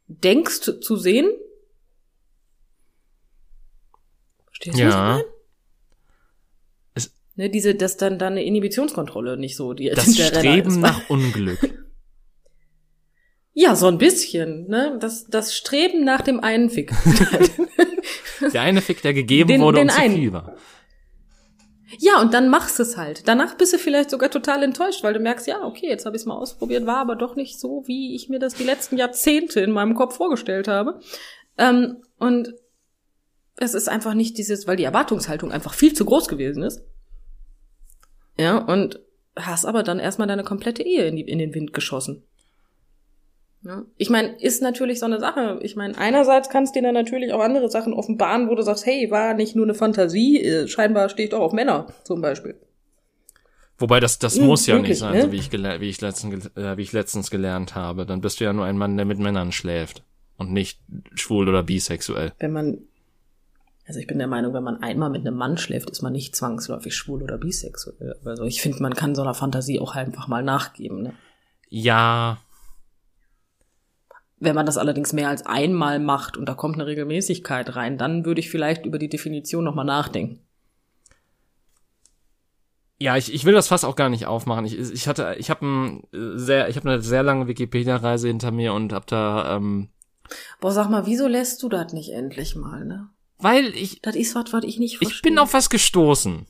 denkst zu sehen. Verstehst du, was ich Ja. meine? Ne, diese, dass dann deine Inhibitionskontrolle nicht so die Das Streben nach Unglück. [laughs] Ja, so ein bisschen, ne? Das, das Streben nach dem einen Fick. [laughs] Der eine Fick, der gegeben Den- wurde den und zu einen. viel war. ja, und dann machst du es halt. Danach bist du vielleicht sogar total enttäuscht, weil du merkst, ja, okay, jetzt habe ich es mal ausprobiert, war aber doch nicht so, wie ich mir das die letzten Jahrzehnte in meinem Kopf vorgestellt habe. Ähm, und es ist einfach nicht dieses, weil die Erwartungshaltung einfach viel zu groß gewesen ist. Ja, und hast aber dann erstmal deine komplette Ehe in, die, in den Wind geschossen. Ja. Ich meine, ist natürlich so eine Sache. Ich meine, einerseits kannst du dir dann natürlich auch andere Sachen offenbaren, wo du sagst, hey, war nicht nur eine Fantasie, äh, scheinbar stehe ich doch auf Männer, zum Beispiel. Wobei das, das Hm, muss ja wirklich, nicht sein, ne? so wie ich, wie, ich letztens, äh, wie ich letztens gelernt habe. Dann bist du ja nur ein Mann, der mit Männern schläft und nicht schwul oder bisexuell. Wenn man, also ich bin der Meinung, wenn man einmal mit einem Mann schläft, ist man nicht zwangsläufig schwul oder bisexuell. Also ich finde, man kann so einer Fantasie auch einfach mal nachgeben. Ne? Ja, Wenn man das allerdings mehr als einmal macht und da kommt eine Regelmäßigkeit rein, dann würde ich vielleicht über die Definition nochmal nachdenken. Ja, ich, ich will das fast auch gar nicht aufmachen. Ich, ich hatte, ich habe ein sehr, ich habe eine sehr lange Wikipedia-Reise hinter mir und habe da. Ähm, Boah, sag mal, wieso lässt du das nicht endlich mal, ne? Weil ich. Das ist was, was ich nicht verstehe. Ich bin auf was gestoßen.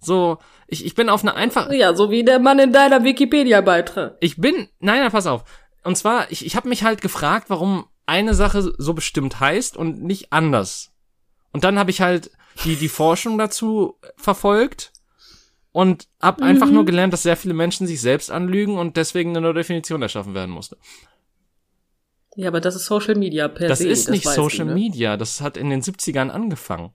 So, ich, ich bin auf eine einfach. Ja, so wie der Mann in deiner Wikipedia-Beitrag. Ich bin. Nein, nein, pass auf. Und zwar, ich, ich habe mich halt gefragt, warum eine Sache so bestimmt heißt und nicht anders. Und dann habe ich halt die, die Forschung dazu verfolgt und habe mhm. einfach nur gelernt, dass sehr viele Menschen sich selbst anlügen und deswegen eine neue Definition erschaffen werden musste. Ja, aber das ist Social Media per das se. Ist das ist nicht Social du, ne? Media, das hat in den 70ern angefangen.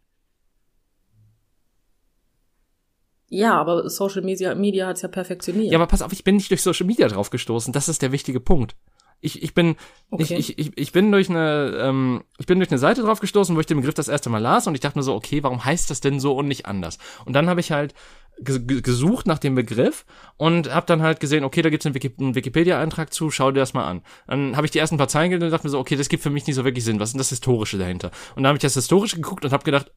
Ja, aber Social Media, Media hat's ja perfektioniert. Ja, aber pass auf, ich bin nicht durch Social Media drauf gestoßen. Das ist der wichtige Punkt. Ich, ich bin okay. ich, ich, ich bin durch eine ähm, ich bin durch eine Seite drauf gestoßen, wo ich den Begriff das erste Mal las und ich dachte mir so, okay, warum heißt das denn so und nicht anders? Und dann habe ich halt gesucht nach dem Begriff und habe dann halt gesehen, okay, da einen, Wiki einen Wikipedia-Eintrag zu, schau dir das mal an. Dann habe ich die ersten paar Zeilen gelesen und dachte mir so, okay, das gibt für mich nicht so wirklich Sinn. Was ist denn das Historische dahinter? Und dann habe ich das Historische geguckt und habe gedacht,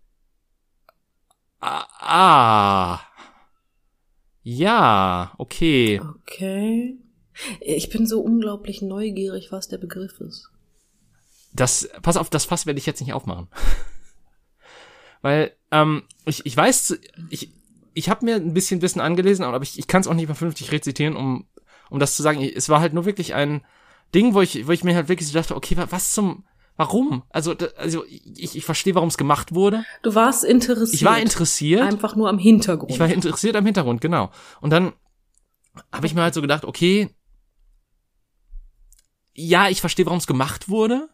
ah, ah, ja, okay. Okay. Ich bin so unglaublich neugierig, was der Begriff ist. Das, pass auf, das Fass werde ich jetzt nicht aufmachen. [laughs] Weil, ähm, ich, ich weiß, ich, ich habe mir ein bisschen Wissen angelesen, aber ich, ich kann es auch nicht mal vernünftig rezitieren, um, um das zu sagen. Es war halt nur wirklich ein Ding, wo ich, wo ich mir halt wirklich so dachte, okay, was zum, warum? Also, also ich, ich verstehe, warum es gemacht wurde. Du warst interessiert. Ich war interessiert. Einfach nur am Hintergrund. Ich war interessiert am Hintergrund, genau. Und dann habe ich mir halt so gedacht, okay, ja, ich verstehe, warum es gemacht wurde.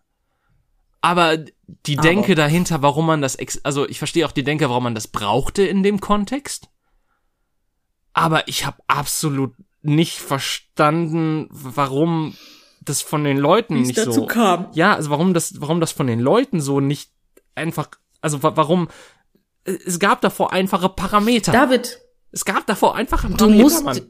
Aber die aber. Denke dahinter, warum man das, also ich verstehe auch die Denke, warum man das brauchte in dem Kontext. Aber ich habe absolut nicht verstanden, warum das von den Leuten Wie's nicht dazu so kam. Ja, also warum das, warum das von den Leuten so nicht einfach, also warum es gab davor einfache Parameter. David, es gab davor einfache Parameter. Du musst, Mann.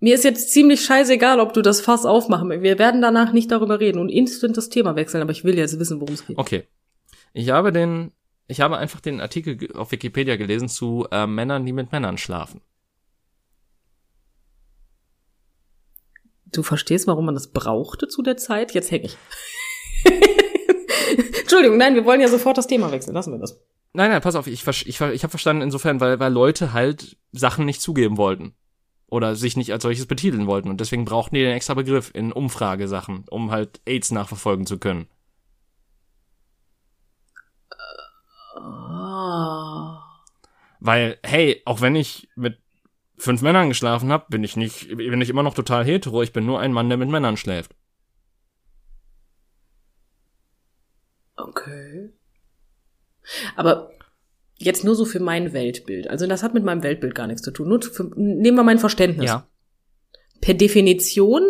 Mir ist jetzt ziemlich scheißegal, ob du das Fass aufmachen. Wir werden danach nicht darüber reden und instant das Thema wechseln, aber ich will jetzt wissen, worum es geht. Okay. Ich habe den, ich habe einfach den Artikel auf Wikipedia gelesen zu äh, Männern, die mit Männern schlafen. Du verstehst, warum man das brauchte zu der Zeit? Jetzt häng ich. [laughs] Entschuldigung, nein, wir wollen ja sofort das Thema wechseln. Lassen wir das. Nein, nein, pass auf, ich, ich, ich habe verstanden insofern, weil, weil Leute halt Sachen nicht zugeben wollten oder sich nicht als solches betiteln wollten. Und deswegen brauchten die den extra Begriff in Umfragesachen, um halt AIDS nachverfolgen zu können. Oh. Weil, hey, auch wenn ich mit fünf Männern geschlafen habe, bin ich nicht, bin ich immer noch total hetero. Ich bin nur ein Mann, der mit Männern schläft. Okay. Aber Jetzt nur so für mein Weltbild. Also das hat mit meinem Weltbild gar nichts zu tun. Nur für, nehmen wir mein Verständnis. Ja. Per Definition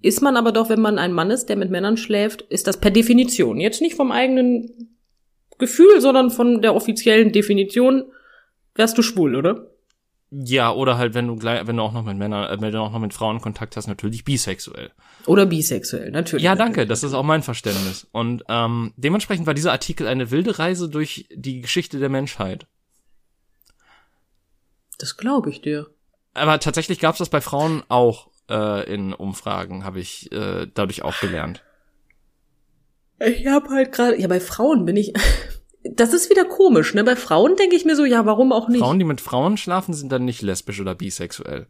ist man aber doch, wenn man ein Mann ist, der mit Männern schläft, ist das per Definition. Jetzt nicht vom eigenen Gefühl, sondern von der offiziellen Definition wärst du schwul, oder? Ja, oder halt, wenn du gleich, wenn du auch noch mit Männern, äh, wenn du auch noch mit Frauen Kontakt hast, natürlich bisexuell. Oder bisexuell, natürlich. Ja, danke, natürlich. das ist auch mein Verständnis. Und ähm, dementsprechend war dieser Artikel eine wilde Reise durch die Geschichte der Menschheit. Das glaube ich dir. Aber tatsächlich gab es das bei Frauen auch äh, in Umfragen, habe ich äh, dadurch auch gelernt. Ich habe halt gerade, ja, bei Frauen bin ich, [laughs] das ist wieder komisch, ne? Bei Frauen denke ich mir so, ja, warum auch nicht? Frauen, die mit Frauen schlafen, sind dann nicht lesbisch oder bisexuell.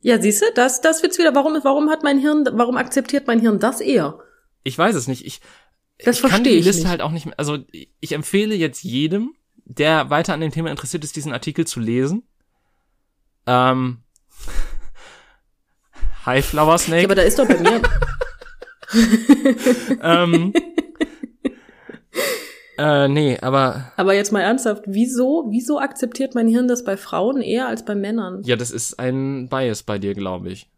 Ja, siehst du, das, das wird's wieder. Warum, warum hat mein Hirn, warum akzeptiert mein Hirn das eher? Ich weiß es nicht. Ich, das ich kann die Liste nicht. halt auch nicht mehr. Also ich empfehle jetzt jedem, der weiter an dem Thema interessiert ist, diesen Artikel zu lesen. Ähm, [laughs] Hi Flower Snake. Ja, aber da ist doch bei mir. [laughs] [laughs] ähm, äh, nee, aber. Aber jetzt mal ernsthaft, wieso, wieso akzeptiert mein Hirn das bei Frauen eher als bei Männern? Ja, das ist ein Bias bei dir, glaube ich.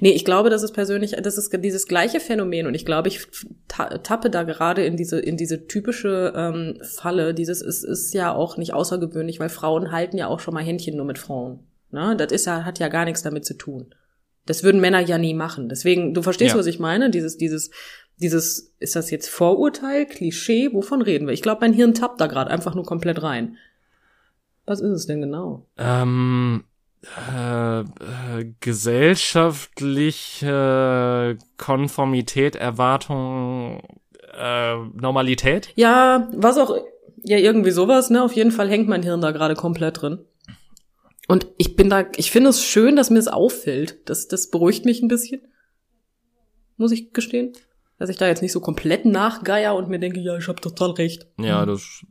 Nee, ich glaube, das ist persönlich, das ist dieses gleiche Phänomen und ich glaube, ich tappe da gerade in diese, in diese typische ähm, Falle. Dieses ist, ist ja auch nicht außergewöhnlich, weil Frauen halten ja auch schon mal Händchen nur mit Frauen. Ne? Das ist ja, hat ja gar nichts damit zu tun. Das würden Männer ja nie machen. Deswegen, du verstehst, ja. was ich meine? Dieses, dieses, dieses, ist das jetzt Vorurteil, Klischee, wovon reden wir? Ich glaube, mein Hirn tappt da gerade einfach nur komplett rein. Was ist es denn genau? Ähm, äh, äh, gesellschaftliche Konformität, Erwartung, äh, Normalität? Ja, was auch, ja, irgendwie sowas, ne? Auf jeden Fall hängt mein Hirn da gerade komplett drin. Und ich bin da, ich finde es schön, dass mir es auffällt. Das, das beruhigt mich ein bisschen. Muss ich gestehen. Dass ich da jetzt nicht so komplett nachgeier und mir denke, ja, ich habe total recht. Ja, das,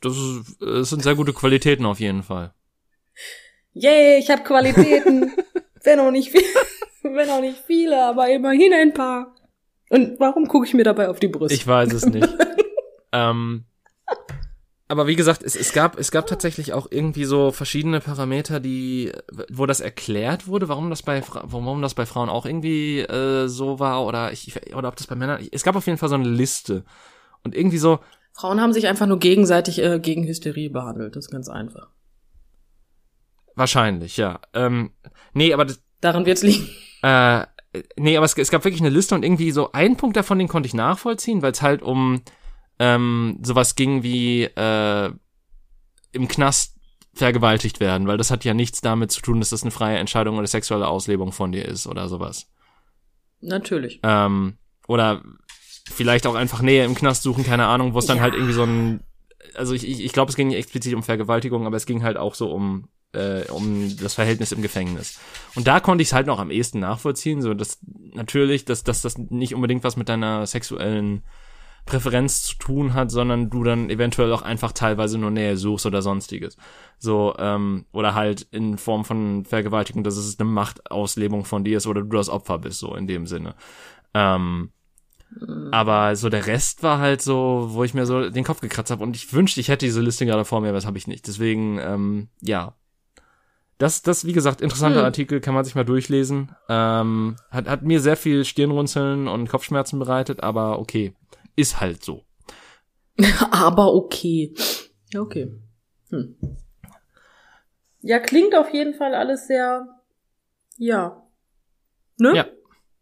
das, ist, das sind sehr gute Qualitäten auf jeden Fall. Yay, ich habe Qualitäten. [laughs] wenn auch nicht viel, [laughs] wenn auch nicht viele, aber immerhin ein paar. Und warum gucke ich mir dabei auf die Brust? Ich weiß es nicht. [laughs] ähm, aber wie gesagt, es, es gab es gab tatsächlich auch irgendwie so verschiedene Parameter, die wo das erklärt wurde, warum das bei warum das bei Frauen auch irgendwie äh, so war oder ich oder ob das bei Männern es gab auf jeden Fall so eine Liste und irgendwie so Frauen haben sich einfach nur gegenseitig äh, gegen Hysterie behandelt, das ist ganz einfach. Wahrscheinlich, ja. Ähm, nee, aber das, daran wird's liegen. [laughs] Äh, nee, aber es, es gab wirklich eine Liste und irgendwie so ein Punkt davon, den konnte ich nachvollziehen, weil es halt um ähm, sowas ging wie äh, im Knast vergewaltigt werden, weil das hat ja nichts damit zu tun, dass das eine freie Entscheidung oder sexuelle Auslebung von dir ist oder sowas. Natürlich. Ähm, oder vielleicht auch einfach Nähe im Knast suchen, keine Ahnung, wo es dann ja. halt irgendwie so ein, also ich, ich, ich glaube, es ging nicht explizit um Vergewaltigung, aber es ging halt auch so um äh, um das Verhältnis im Gefängnis. Und da konnte ich es halt noch am ehesten nachvollziehen, so dass natürlich, dass, dass das nicht unbedingt was mit deiner sexuellen Präferenz zu tun hat, sondern du dann eventuell auch einfach teilweise nur Nähe suchst oder sonstiges. So, ähm, oder halt in Form von Vergewaltigung, dass es eine Machtauslebung von dir ist oder du das Opfer bist, so in dem Sinne. Ähm, mhm. aber so der Rest war halt so, wo ich mir so den Kopf gekratzt habe und ich wünschte, ich hätte diese Liste gerade vor mir, aber das habe ich nicht. Deswegen, ähm, ja. Das, das, wie gesagt, interessanter hm. Artikel, kann man sich mal durchlesen. Ähm, hat, hat mir sehr viel Stirnrunzeln und Kopfschmerzen bereitet, aber okay ist halt so. [laughs] Aber okay. Ja, okay. Hm. Ja, klingt auf jeden Fall alles sehr, ja. Ne? Ja.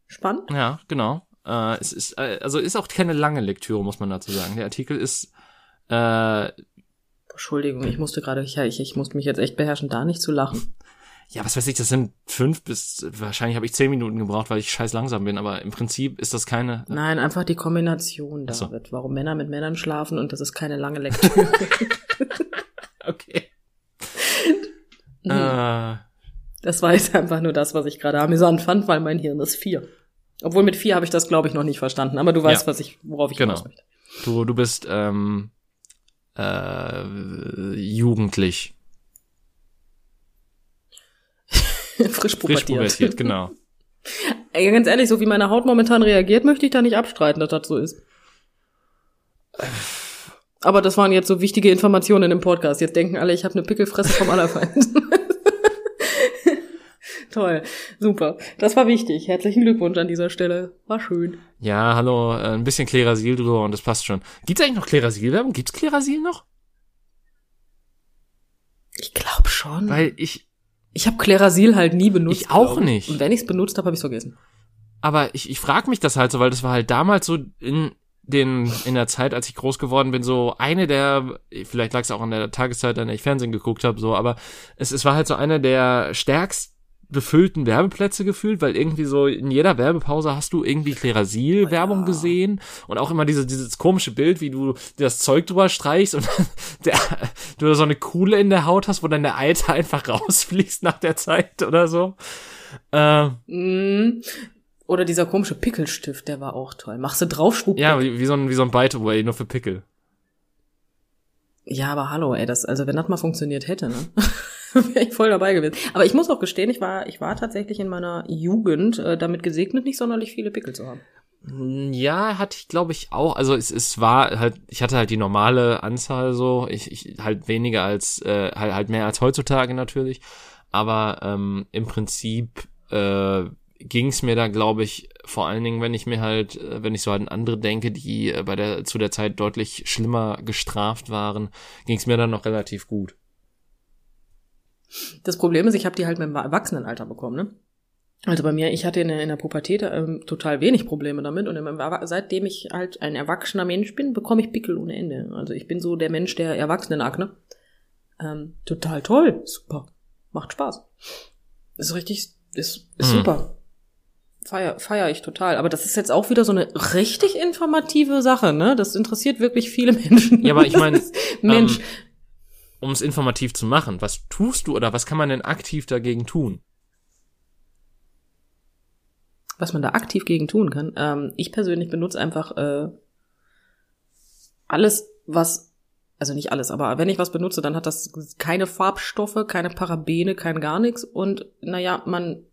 Spannend. Ja, genau. Äh, es ist, äh, also ist auch keine lange Lektüre, muss man dazu sagen. Der Artikel ist, äh, Entschuldigung, ich musste gerade, ich, ich, ich musste mich jetzt echt beherrschen, da nicht zu lachen ja, was weiß ich, das sind fünf bis, wahrscheinlich habe ich zehn Minuten gebraucht, weil ich scheiß langsam bin, aber im Prinzip ist das keine. Nein, einfach die Kombination, David. So. Warum Männer mit Männern schlafen und das ist keine lange [laughs] Lektüre. okay. Mhm. Uh. Das war jetzt einfach nur das, was ich gerade amüsant fand, weil mein Hirn ist vier. Obwohl mit vier habe ich das, glaube ich, noch nicht verstanden. Aber du weißt, ja. was ich, worauf ich genau. hinaus möchte. Du, du bist ähm, äh, jugendlich. [laughs] Frisch pubertiert. Frisch pubertiert, genau. [laughs] Ey, ganz ehrlich, so wie meine Haut momentan reagiert, möchte ich da nicht abstreiten, dass das so ist. Aber das waren jetzt so wichtige Informationen im Podcast. Jetzt denken alle, ich habe eine Pickelfresse vom Allerfeind. [laughs] Toll, super. Das war wichtig. Herzlichen Glückwunsch an dieser Stelle. War schön. Ja, hallo, äh, ein bisschen Klerasil drüber und das passt schon. Gibt's eigentlich noch Klerasil-Werbung? Gibt's Klerasil noch? Ich glaube schon. Weil ich, ich habe Klerasil halt nie benutzt. Ich auch nicht. Und wenn ich es benutzt habe, habe ich vergessen. Aber ich, ich frage mich das halt so, weil das war halt damals so in den in der Zeit, als ich groß geworden bin, so eine der, vielleicht lag es auch an der Tageszeit, an der ich Fernsehen geguckt habe, so, aber es, es war halt so eine der stärksten befüllten Werbeplätze gefühlt, weil irgendwie so in jeder Werbepause hast du irgendwie Klerasil-Werbung oh, ja. gesehen und auch immer diese, dieses komische Bild, wie du das Zeug drüber streichst und [laughs] der, du so eine Kuhle in der Haut hast, wo dann der Alter einfach [laughs] rausfließt nach der Zeit oder so. Äh, mm. Oder dieser komische Pickelstift, der war auch toll. Machst du drauf, schwupp. Ja, wie, wie so ein, wie so ein Bite-Away, nur für Pickel. Ja, aber hallo, ey, das, also wenn das mal funktioniert hätte, ne? [laughs] [laughs] wäre ich voll dabei gewesen. Aber ich muss auch gestehen, ich war, ich war tatsächlich in meiner Jugend äh, damit gesegnet, nicht sonderlich viele Pickel zu haben. Hm, ja, hatte ich glaube ich auch. Also es, es war halt, ich hatte halt die normale Anzahl so, ich, ich halt weniger als, äh, halt, halt mehr als heutzutage natürlich. Aber ähm, im Prinzip äh, ging es mir da, glaube ich, vor allen Dingen, wenn ich mir halt, äh, wenn ich so an andere denke, die äh, bei der zu der Zeit deutlich schlimmer gestraft waren, ging es mir dann noch relativ gut. Das Problem ist, ich habe die halt mit dem Erwachsenenalter bekommen, ne? Also bei mir, ich hatte in der, in der Pubertät ähm, total wenig Probleme damit und im, seitdem ich halt ein erwachsener Mensch bin, bekomme ich Pickel ohne Ende. Also ich bin so der Mensch der Erwachsenenakne. Ähm, total toll, super, macht Spaß. Ist richtig, ist, ist Hm. super. Feier, feier ich total. Aber das ist jetzt auch wieder so eine richtig informative Sache, ne? Das interessiert wirklich viele Menschen. Ja, aber ich [laughs] meine, Mensch, ähm, um es informativ zu machen, was tust du oder was kann man denn aktiv dagegen tun? was man da aktiv gegen tun kann. Ähm, ich persönlich benutze einfach äh, alles, was, also nicht alles, aber wenn ich was benutze, dann hat das keine Farbstoffe, keine Parabene, kein gar nichts. Und naja, man,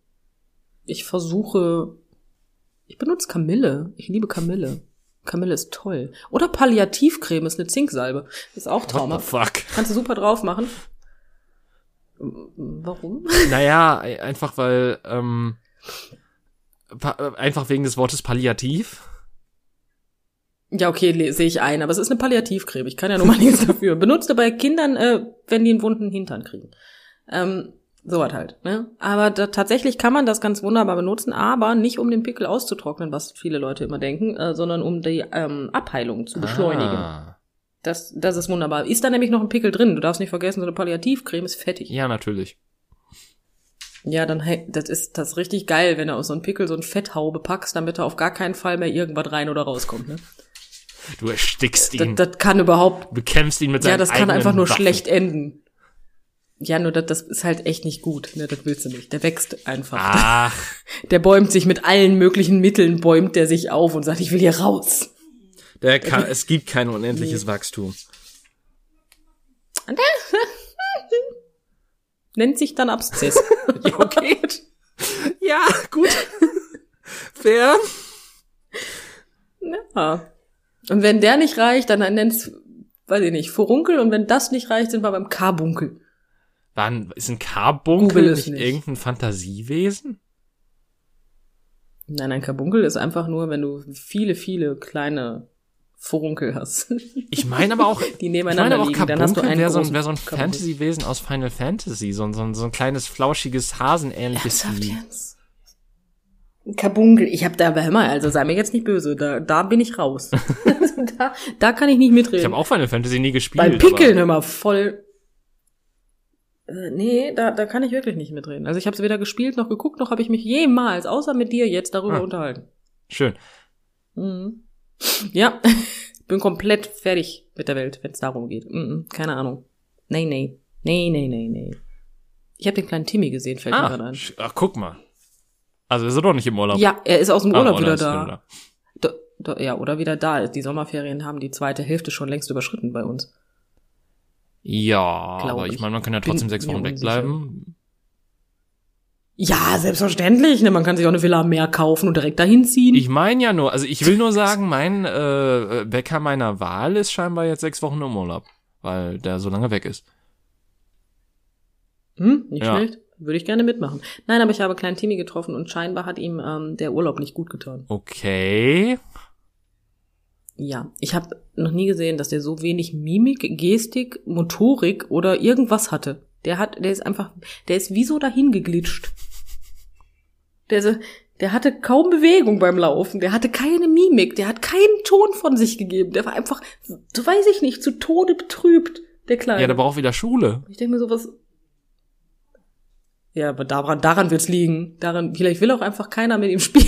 ich versuche, ich benutze Kamille. Ich liebe Kamille. Kamille ist toll. Oder Palliativcreme ist eine Zinksalbe. Ist auch Trauma. fuck? Kannst du super drauf machen. Warum? [laughs] Naja, einfach weil, ähm, äh, einfach wegen des Wortes palliativ. Ja, okay, sehe ich ein, aber es ist eine Palliativcreme. Ich kann ja nur mal [laughs] nichts dafür. Benutzt bei Kindern, äh, wenn die einen wunden Hintern kriegen. Ähm, so was halt. Ne? Aber da, tatsächlich kann man das ganz wunderbar benutzen, aber nicht um den Pickel auszutrocknen, was viele Leute immer denken, äh, sondern um die ähm, Abheilung zu beschleunigen. Ah, Das, das ist wunderbar. Ist da nämlich noch ein Pickel drin? Du darfst nicht vergessen, so eine Palliativcreme ist fettig. ja, natürlich. Ja, dann das ist das ist richtig geil, wenn du aus so einem Pickel so ein Fetthaube packst, damit da auf gar keinen Fall mehr irgendwas rein oder rauskommt. Ne? Du erstickst Das, ihn. das kann überhaupt du bekämpfst ihn mit seinen Ja, das kann einfach nur Waffen. schlecht enden. Ja, nur das, das ist halt echt nicht gut. Ne, das willst du nicht. Der wächst einfach. Ach, [laughs] Der bäumt sich mit allen möglichen Mitteln, bäumt der sich auf und sagt, ich will hier raus. der kann, es gibt kein unendliches Wachstum. [laughs] Nennt sich dann Abszess. [laughs] Ja, okay. ja, gut. Fair. ja. Und wenn der nicht reicht, dann nennt's, weiß ich nicht, Furunkel. Und wenn das nicht reicht, sind wir beim Karbunkel. Wann, ist ein Google Carbunkel es nicht, nicht. irgendein Fantasiewesen? Nein, ein Karbunkel ist einfach nur, wenn du viele, viele kleine Furunkel hast. Ich meine aber auch, [laughs] Die ich meine nebeneinander aber auch liegen. Dann hast du einen wäre so ein, wär so ein Karbunkel. Fantasy-Wesen aus Final Fantasy, so ein, so ein, so ein kleines, flauschiges, hasenähnliches Ernsthaft? Kabunkel. Ich hab da aber immer, also sei mir jetzt nicht böse, da, da bin ich raus. [laughs] Da, da kann ich nicht mitreden. Ich habe auch Final Fantasy nie gespielt. Beim Pickeln immer voll. Äh, nee, da, da kann ich wirklich nicht mitreden. Also ich habe es weder gespielt noch geguckt, noch habe ich mich jemals, außer mit dir jetzt, darüber Ah. unterhalten. Schön. Mhm. Ja, [laughs] bin komplett fertig mit der Welt, wenn es darum geht. Mhm, keine Ahnung. Nee, nee. Nee, nee, nee, nee. Ich habe den kleinen Timmy gesehen, fällt mir Ah, gerade ein. ach, guck mal. Also ist er doch nicht im Urlaub. Ja, er ist aus dem Ah, Urlaub oder wieder er da. Da, da. Ja, oder wieder da. Die Sommerferien haben die zweite Hälfte schon längst überschritten bei uns. Ja, Glaub aber ich ich. meine, man kann ja trotzdem sechs Wochen wegbleiben. Ja, selbstverständlich. Ne? Man kann sich auch eine Villa am Meer kaufen und direkt dahin ziehen. Ich meine ja nur, also ich will nur sagen, mein äh, Bäcker meiner Wahl ist scheinbar jetzt sechs Wochen im Urlaub, weil der so lange weg ist. hm, nicht Ja. schlecht. Würde ich gerne mitmachen. Nein, aber ich habe kleinen Timmy getroffen und scheinbar hat ihm ähm, der Urlaub nicht gut getan. Okay. Ja, ich habe noch nie gesehen, dass der so wenig Mimik, Gestik, Motorik oder irgendwas hatte. Der hat, der ist einfach, der ist wie so dahin geglitscht. Der, ist, der hatte kaum Bewegung beim Laufen, der hatte keine Mimik, der hat keinen Ton von sich gegeben. Der war einfach, so weiß ich nicht, zu Tode betrübt, der Kleine. Ja, der braucht wieder Schule. Ich denke mir sowas. Ja, aber daran, daran wird's liegen. Daran, vielleicht will auch einfach keiner mit ihm spielen.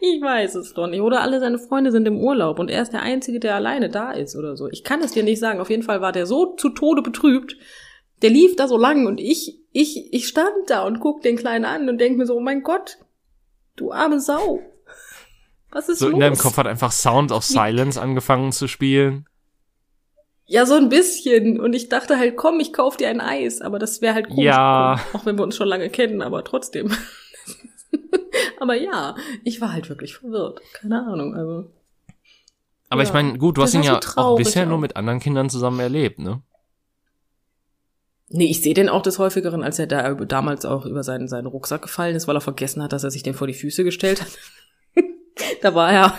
Ich weiß es doch nicht. Oder alle seine Freunde sind im Urlaub und er ist der Einzige, der alleine da ist oder so. Ich kann es dir nicht sagen. Auf jeden Fall war der so zu Tode betrübt. Der lief da so lang und ich, ich, ich stand da und guck den Kleinen an und denk mir so, oh mein Gott, du arme Sau. Was ist So los? in deinem Kopf hat einfach Sound of Silence angefangen zu spielen. Ja, so ein bisschen. Und ich dachte halt, komm, ich kauf dir ein Eis. Aber das wäre halt komisch. Ja. Auch wenn wir uns schon lange kennen, aber trotzdem. [laughs] aber ja, ich war halt wirklich verwirrt. Keine Ahnung, also. Aber Ja. ich meine, gut, du Der hast ihn so ja auch bisher nur aus. mit anderen Kindern zusammen erlebt, ne? Nee, ich sehe den auch des Häufigeren, als er da damals auch über seinen, seinen Rucksack gefallen ist, weil er vergessen hat, dass er sich den vor die Füße gestellt hat. [laughs] da war er.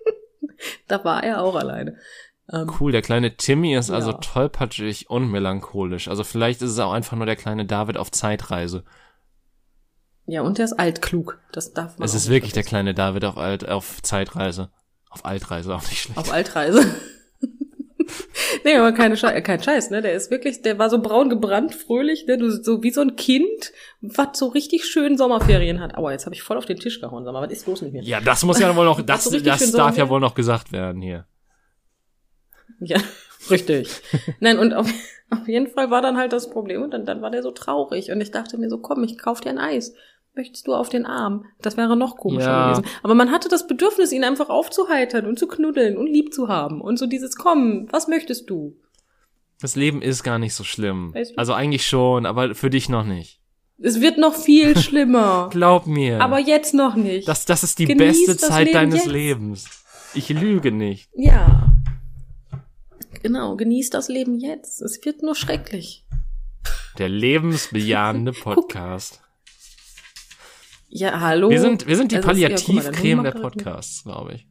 [laughs] da war er auch alleine. Ähm, Cool, der kleine Timmy ist also Ja. tollpatschig und melancholisch. Also vielleicht ist es auch einfach nur der kleine David auf Zeitreise. Ja, und er ist altklug. Das darf man Es ist wirklich der kleine David auf Alt, auf Zeitreise. Auf Altreise auch nicht schlecht. Auf Altreise. [laughs] nee, aber keine Scheiß, kein Scheiß, ne? Der ist wirklich, der war so braun gebrannt, fröhlich, ne? Du, so wie so ein Kind, was so richtig schön Sommerferien hat. Aua, jetzt habe ich voll auf den Tisch gehauen. Sag mal, was ist los mit mir? Ja, das muss ja wohl noch, [laughs] das, so das darf ja wohl noch gesagt werden hier. Ja, [laughs] richtig. Nein, und auf, auf jeden Fall war dann halt das Problem und dann, dann war der so traurig und ich dachte mir so, komm, ich kauf dir ein Eis. Möchtest du auf den Arm? Das wäre noch komischer Ja. gewesen. Aber man hatte das Bedürfnis, ihn einfach aufzuheitern und zu knuddeln und lieb zu haben und so dieses, komm, was möchtest du? Das Leben ist gar nicht so schlimm. Weißt du? Also eigentlich schon, aber für dich noch nicht. Es wird noch viel [laughs] schlimmer. Glaub mir. aber jetzt noch nicht. das, das ist die Genieß beste Zeit Leben deines jetzt. Lebens. Ich lüge nicht. ja. Genau, genieß das Leben jetzt. Es wird nur schrecklich. Der lebensbejahende [laughs] Podcast. Ja, hallo. Wir sind, wir sind die Also, ja, Palliativcreme Hund der. Podcasts, glaube ich.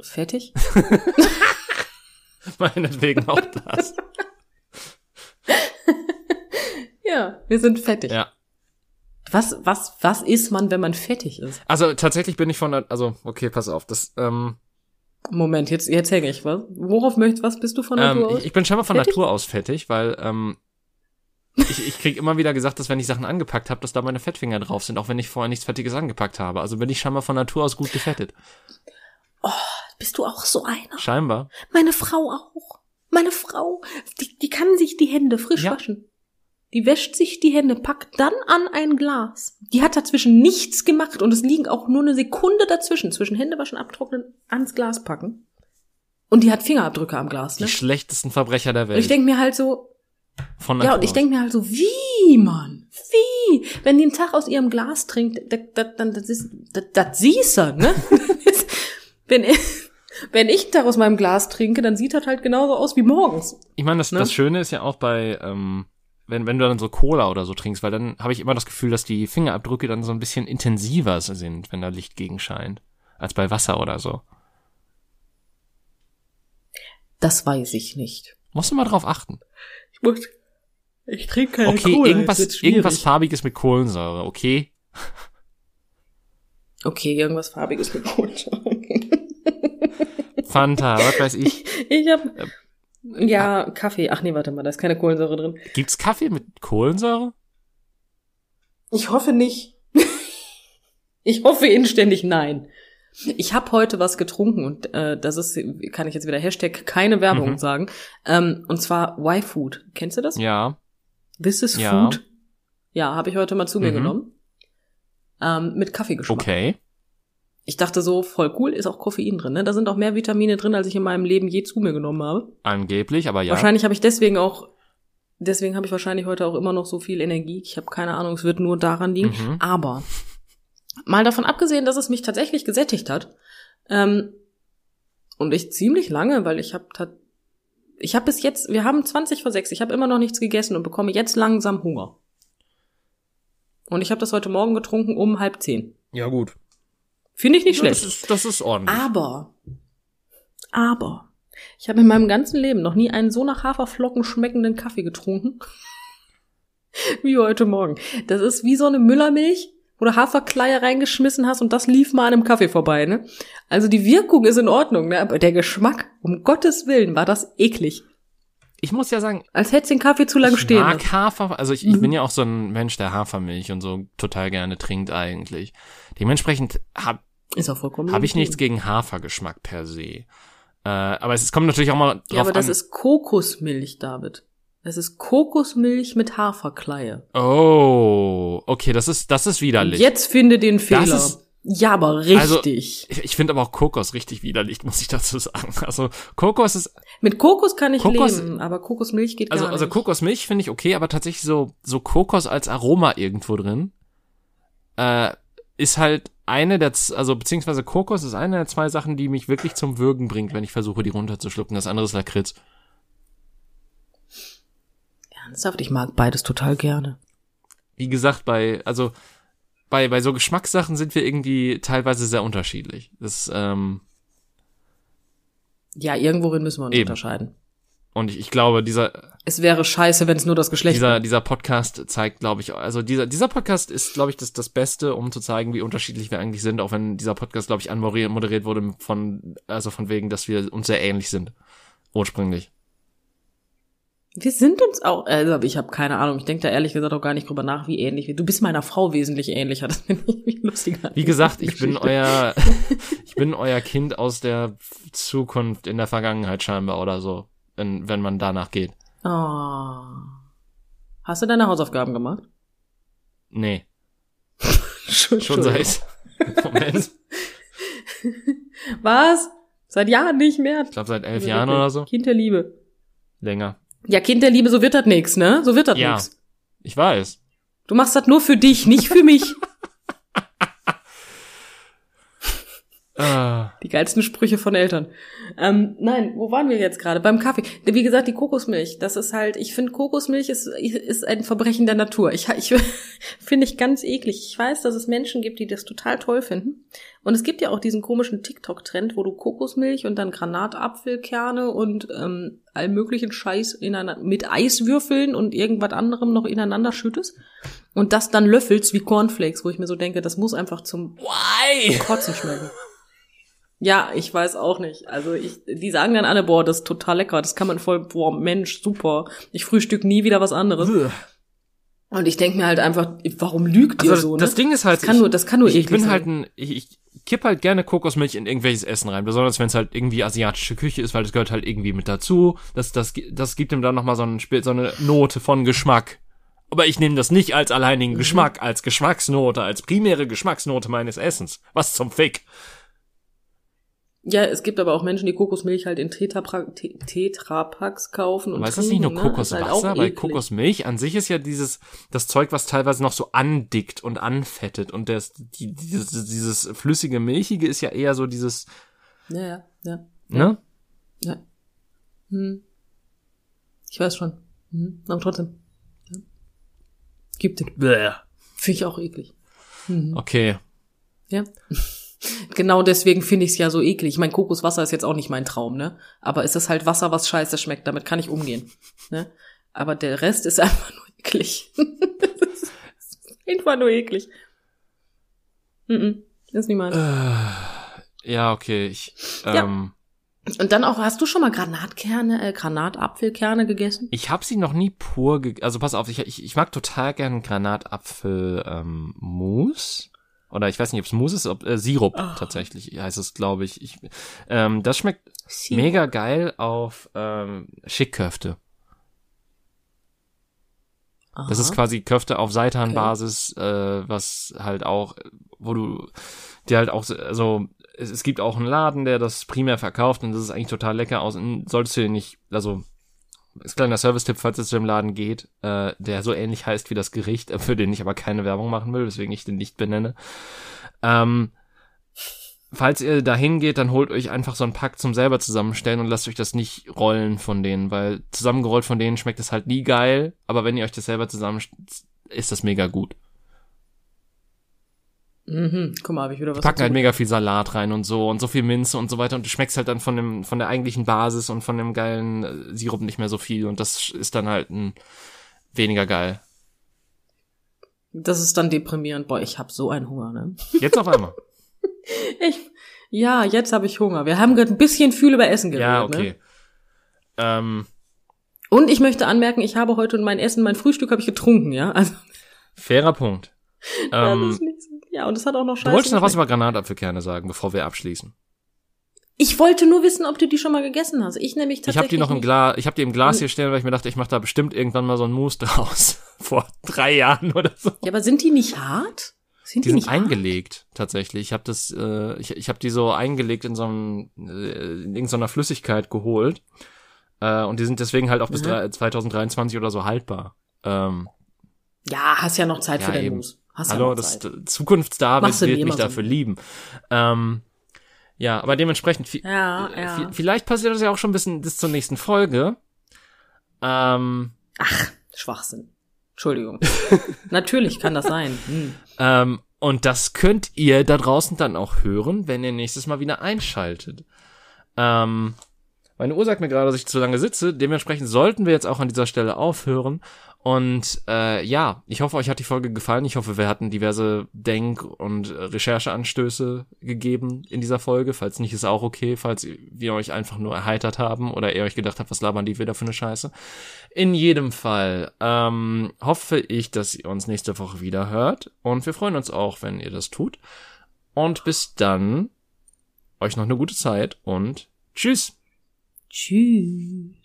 Fettig? [laughs] Meinetwegen auch das. [laughs] Ja, wir sind fettig. Ja. Was, was, was ist man, wenn man fettig ist? Also tatsächlich bin ich von, der- also okay, pass auf, das, ähm, Moment, jetzt, jetzt hänge ich, was? Worauf möchtest, was bist du von ähm, Natur aus? ich, bin scheinbar von Fettig? Natur aus fettig, weil ähm, ich, ich krieg immer wieder gesagt, dass wenn ich Sachen angepackt habe, dass da meine Fettfinger drauf sind, auch wenn ich vorher nichts Fettiges angepackt habe. Also bin ich scheinbar von Natur aus gut gefettet. Bist du auch so einer? Scheinbar. Meine Frau auch. Meine Frau, die, die kann sich die Hände frisch Ja. waschen. Die wäscht sich die Hände, packt dann an ein Glas. Die hat dazwischen nichts gemacht und es liegen auch nur eine Sekunde dazwischen, zwischen Händewaschen, abtrocknen, ans Glas packen. Und die hat Fingerabdrücke am Glas, Die ne? schlechtesten Verbrecher der Und Welt. ich denk mir halt so, von ja, und ich denk mir halt so, wie, Mann? Wie? Wenn die einen Tag aus ihrem Glas trinkt, das, das, dann, das ist, das, das siehst du, ne? [laughs] wenn, ich- wenn ich einen Tag aus meinem Glas trinke, dann sieht das halt genauso aus wie morgens. Ich meine, das, Ne? das Schöne ist ja auch bei, ähm, wenn, wenn du dann so Cola oder so trinkst, weil dann habe ich immer das Gefühl, dass die Fingerabdrücke dann so ein bisschen intensiver sind, wenn da Licht gegen scheint, als bei Wasser oder so. Das weiß ich nicht. Musst du mal drauf achten. Ich muss, ich trinke keine Okay, Cola, irgendwas, wird schwierig. irgendwas farbiges mit Kohlensäure, okay? Okay, irgendwas farbiges mit Kohlensäure. Fanta, was weiß ich. [laughs] Ich hab, ja, Kaffee. Ach nee, warte mal, da ist keine Kohlensäure drin. Gibt's Kaffee mit Kohlensäure? Ich hoffe nicht. [laughs] ich hoffe inständig nein. Ich habe heute was getrunken und äh, das ist, kann ich jetzt wieder Hashtag keine Werbung Mhm. sagen. Ähm, und zwar Y-Food. Kennst du das? Ja. This is Ja. Food. Ja, habe ich heute mal zu mir Mhm. genommen. Ähm, mit Kaffeegeschmack. Okay. Ich dachte so, voll cool, ist auch Koffein drin. Ne? Da sind auch mehr Vitamine drin, als ich in meinem Leben je zu mir genommen habe. Angeblich, aber ja. Wahrscheinlich habe ich deswegen auch, deswegen habe ich wahrscheinlich heute auch immer noch so viel Energie. Ich habe keine Ahnung, es wird nur daran liegen. Mhm. Aber mal davon abgesehen, dass es mich tatsächlich gesättigt hat, ähm, und ich ziemlich lange, weil ich habe ich habe bis jetzt, wir haben 20 vor 6, ich habe immer noch nichts gegessen und bekomme jetzt langsam Hunger. Und ich habe das heute Morgen getrunken um halb zehn. Ja, gut. Finde ich nicht Ja, das, schlecht. ist, das ist ordentlich. Aber, aber, ich habe in meinem ganzen Leben noch nie einen so nach Haferflocken schmeckenden Kaffee getrunken. [laughs] wie heute Morgen. Das ist wie so eine Müllermilch, wo du Haferkleie reingeschmissen hast und das lief mal an einem Kaffee vorbei, ne? Also die Wirkung ist in Ordnung, ne? Aber der Geschmack, um Gottes Willen, war das eklig. Ich muss ja sagen, Als hättest du den Kaffee zu lange ich stehen mag lassen. Hafer, also ich, ich Mhm. bin ja auch so ein Mensch, der Hafermilch und so total gerne trinkt eigentlich. Dementsprechend habe Ist auch vollkommen hab ich nichts gegen Hafergeschmack per se. Äh, aber es, es kommt natürlich auch mal drauf Ja, aber das an. ist Kokosmilch, David. Das ist Kokosmilch mit Haferkleie. oh, okay, das ist das ist widerlich. Jetzt finde den Fehler. ist- ja, aber Also- richtig. Ich, ich finde aber auch Kokos richtig widerlich, muss ich dazu sagen. Also Kokos ist Mit Kokos kann ich Kokos- leben, aber Kokosmilch geht also gar also nicht. Kokosmilch finde ich okay, aber tatsächlich so so Kokos als Aroma irgendwo drin äh, ist halt eine der also beziehungsweise Kokos ist eine der zwei Sachen, die mich wirklich zum Würgen bringt, wenn ich versuche, die runterzuschlucken. Das andere ist Lakritz. Ernsthaft, ich mag beides total gerne. Wie gesagt, bei also bei bei so Geschmackssachen sind wir irgendwie teilweise sehr unterschiedlich. Das ähm, Ja, irgendworin müssen wir uns Eben. unterscheiden. Und ich, ich glaube, dieser Es wäre scheiße, wenn es nur das Geschlecht dieser wäre. dieser Podcast zeigt, glaube ich, also dieser dieser Podcast ist, glaube ich, das das Beste, um zu zeigen, wie unterschiedlich wir eigentlich sind, auch wenn dieser Podcast, glaube ich, anmoderiert moderiert wurde von also von wegen, dass wir uns sehr ähnlich sind. Ursprünglich. Wir sind uns auch, also ich habe keine Ahnung, ich denke da ehrlich gesagt auch gar nicht drüber nach, wie ähnlich wir. Du bist meiner Frau wesentlich ähnlicher, [laughs] das finde ich lustiger. Wie gesagt, ich bin euer, [laughs] [laughs] ich bin euer Kind aus der Zukunft in der Vergangenheit scheinbar oder so, wenn, wenn man danach geht. Oh. Hast du deine Hausaufgaben gemacht? Nee, Schon, seit, Moment, [laughs] Was? Seit Jahren nicht mehr. ich glaube seit elf Jahren oder so. Kind der Liebe. Länger. Ja, Kind der Liebe, so wird das nix, ne? So wird das Ja. nix. Ich weiß. Du machst das nur für dich, nicht für mich. [laughs] Ah, Die geilsten Sprüche von Eltern. Ähm, nein, wo waren wir jetzt gerade? Beim Kaffee. Wie gesagt, die Kokosmilch, das ist halt, ich finde Kokosmilch ist, ist ein Verbrechen der Natur. Ich, ich [laughs] finde ich ganz eklig. Ich weiß, dass es Menschen gibt, die das total toll finden. Und es gibt ja auch diesen komischen TikTok-Trend, wo du Kokosmilch und dann Granatapfelkerne und ähm, all möglichen Scheiß ineinander, mit Eiswürfeln und irgendwas anderem noch ineinander schüttest. Und das dann löffelst wie Cornflakes, wo ich mir so denke, das muss einfach zum why? Kotzen schmecken. [laughs] Ja, ich weiß auch nicht. Also ich, die sagen dann alle, boah, das ist total lecker, das kann man voll, boah, Mensch, super. Ich frühstück nie wieder was anderes. Und ich denk mir halt einfach, warum lügt ihr Also so? das ne? Ding ist halt, das kann ich- nur, das kann nur ich, bin sein. halt ein, ich, ich kipp halt gerne Kokosmilch in irgendwelches Essen rein, besonders wenn es halt irgendwie asiatische Küche ist, weil das gehört halt irgendwie mit dazu. Das, das, das gibt ihm dann nochmal so, ein Spiel- so eine Note von Geschmack. Aber ich nehme das nicht als Mhm. alleinigen Geschmack, als Geschmacksnote, als primäre Geschmacksnote meines Essens. Was zum Fick? Ja, es gibt aber auch Menschen, die Kokosmilch halt in Tetrapacks kaufen und Aber ist das nicht nur ne? Halt Kokoswasser? auch Weil eklig. Kokosmilch an sich ist ja dieses, das Zeug, was teilweise noch so andickt und anfettet. Und das, die, dieses, dieses flüssige Milchige ist ja eher so dieses, Ja, ja, ja. ne? Ja. Hm. Ich weiß schon. Hm. Aber trotzdem. Ja. Gibt es. Finde ich auch eklig. Mhm. Okay. Ja. Genau deswegen finde ich es ja so eklig. Ich mein Kokoswasser ist jetzt auch nicht mein Traum, ne? Aber es ist halt Wasser, was scheiße schmeckt. Damit kann ich umgehen. Ne? Aber der Rest ist [laughs] einfach nur eklig. das ist einfach nur eklig. Mhm. Das ist nicht meins. Ja, okay. Ich, Ja. ähm, Und dann auch, hast du schon mal Granatkerne, äh, Granatapfelkerne gegessen? ich habe sie noch nie pur, ge also pass auf, ich, ich, ich mag total gern Granatapfel ähm, Mousse. Oder ich weiß nicht, ob es Mousse ist, ob äh, Sirup Ah. tatsächlich heißt es, glaube ich. ich ähm, das schmeckt mega geil auf ähm, Schickköfte. Das ist quasi Köfte auf Seitanbasis, äh, was halt auch, wo du, die halt auch, so- also es, es gibt auch einen Laden, der das primär verkauft und das ist eigentlich total lecker aus. Und solltest du dir nicht, also ist kleiner Service-Tipp, falls es zu dem Laden geht, äh, der so ähnlich heißt wie das Gericht, äh, für den ich aber keine Werbung machen will, weswegen ich den nicht benenne. Ähm, falls ihr dahin geht, dann holt euch einfach so ein Pack zum selber zusammenstellen und lasst euch das nicht rollen von denen, weil zusammengerollt von denen schmeckt es halt nie geil, aber wenn ihr euch das selber zusammen ist das mega gut. Mhm. Guck mal, habe ich wieder was Die packen dazu halt mega viel Salat rein und so und so viel Minze und so weiter und du schmeckst halt dann von dem von der eigentlichen Basis und von dem geilen äh, Sirup nicht mehr so viel und das ist dann halt ein weniger geil. Das ist dann deprimierend. Boah, ich habe so einen Hunger, ne? [laughs] Jetzt auf einmal. Ich, ja, jetzt habe ich Hunger. Wir haben gerade ein bisschen viel über Essen geredet. ja, Ne? okay. Ähm, Und ich möchte anmerken, ich habe heute mein Essen, mein Frühstück habe ich getrunken, ja. Also fairer Punkt. [laughs] Ähm. Ja, und es hat auch noch du Scheiße. wolltest noch was über Granatapfelkerne sagen, bevor wir abschließen. Ich wollte nur wissen, ob du die schon mal gegessen hast. Ich nämlich Ich tatsächlich. habe die noch im. Glas, ich habe die im Glas Und- hier stehen, weil ich mir dachte, ich mache da bestimmt irgendwann mal so ein Mousse [laughs] draus. Vor drei Jahren oder so. Ja, aber sind die nicht hart? Sind Die die, sind nicht hart? eingelegt, tatsächlich. Ich habe das, äh, ich, ich habe die so eingelegt in so einem, äh, in irgendeiner Flüssigkeit geholt. Äh, und die sind deswegen halt auch bis Mhm. drei- 2023 oder so haltbar. Ähm, Ja, hast ja noch Zeit Ja, für dein eben. Mousse. Hast ja hallo, noch das. Zukunftsdavid Machst wird mich dafür lieben. Ähm, ja, aber dementsprechend, Ja, äh, ja. vi- vielleicht passiert das ja auch schon ein bisschen bis zur nächsten Folge. Ähm, Schwachsinn. Entschuldigung. [laughs] Natürlich kann das sein. Hm. Ähm, und das könnt ihr da draußen dann auch hören, wenn ihr nächstes Mal wieder einschaltet. Ähm, meine Uhr sagt mir gerade, dass ich zu lange sitze. Dementsprechend sollten wir jetzt auch an dieser Stelle aufhören. Und äh, ja, ich hoffe, euch hat die Folge gefallen. Ich hoffe, wir hatten diverse Denk- und Rechercheanstöße gegeben in dieser Folge. Falls nicht, ist auch okay. Falls wir euch einfach nur erheitert haben oder ihr euch gedacht habt, was labern die wieder für eine Scheiße. In jedem Fall ähm, hoffe ich, dass ihr uns nächste Woche wieder hört. Und wir freuen uns auch, wenn ihr das tut. Und bis dann, euch noch eine gute Zeit und tschüss. Tschüss.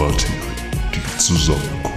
Brathering, die Zusammenkunft.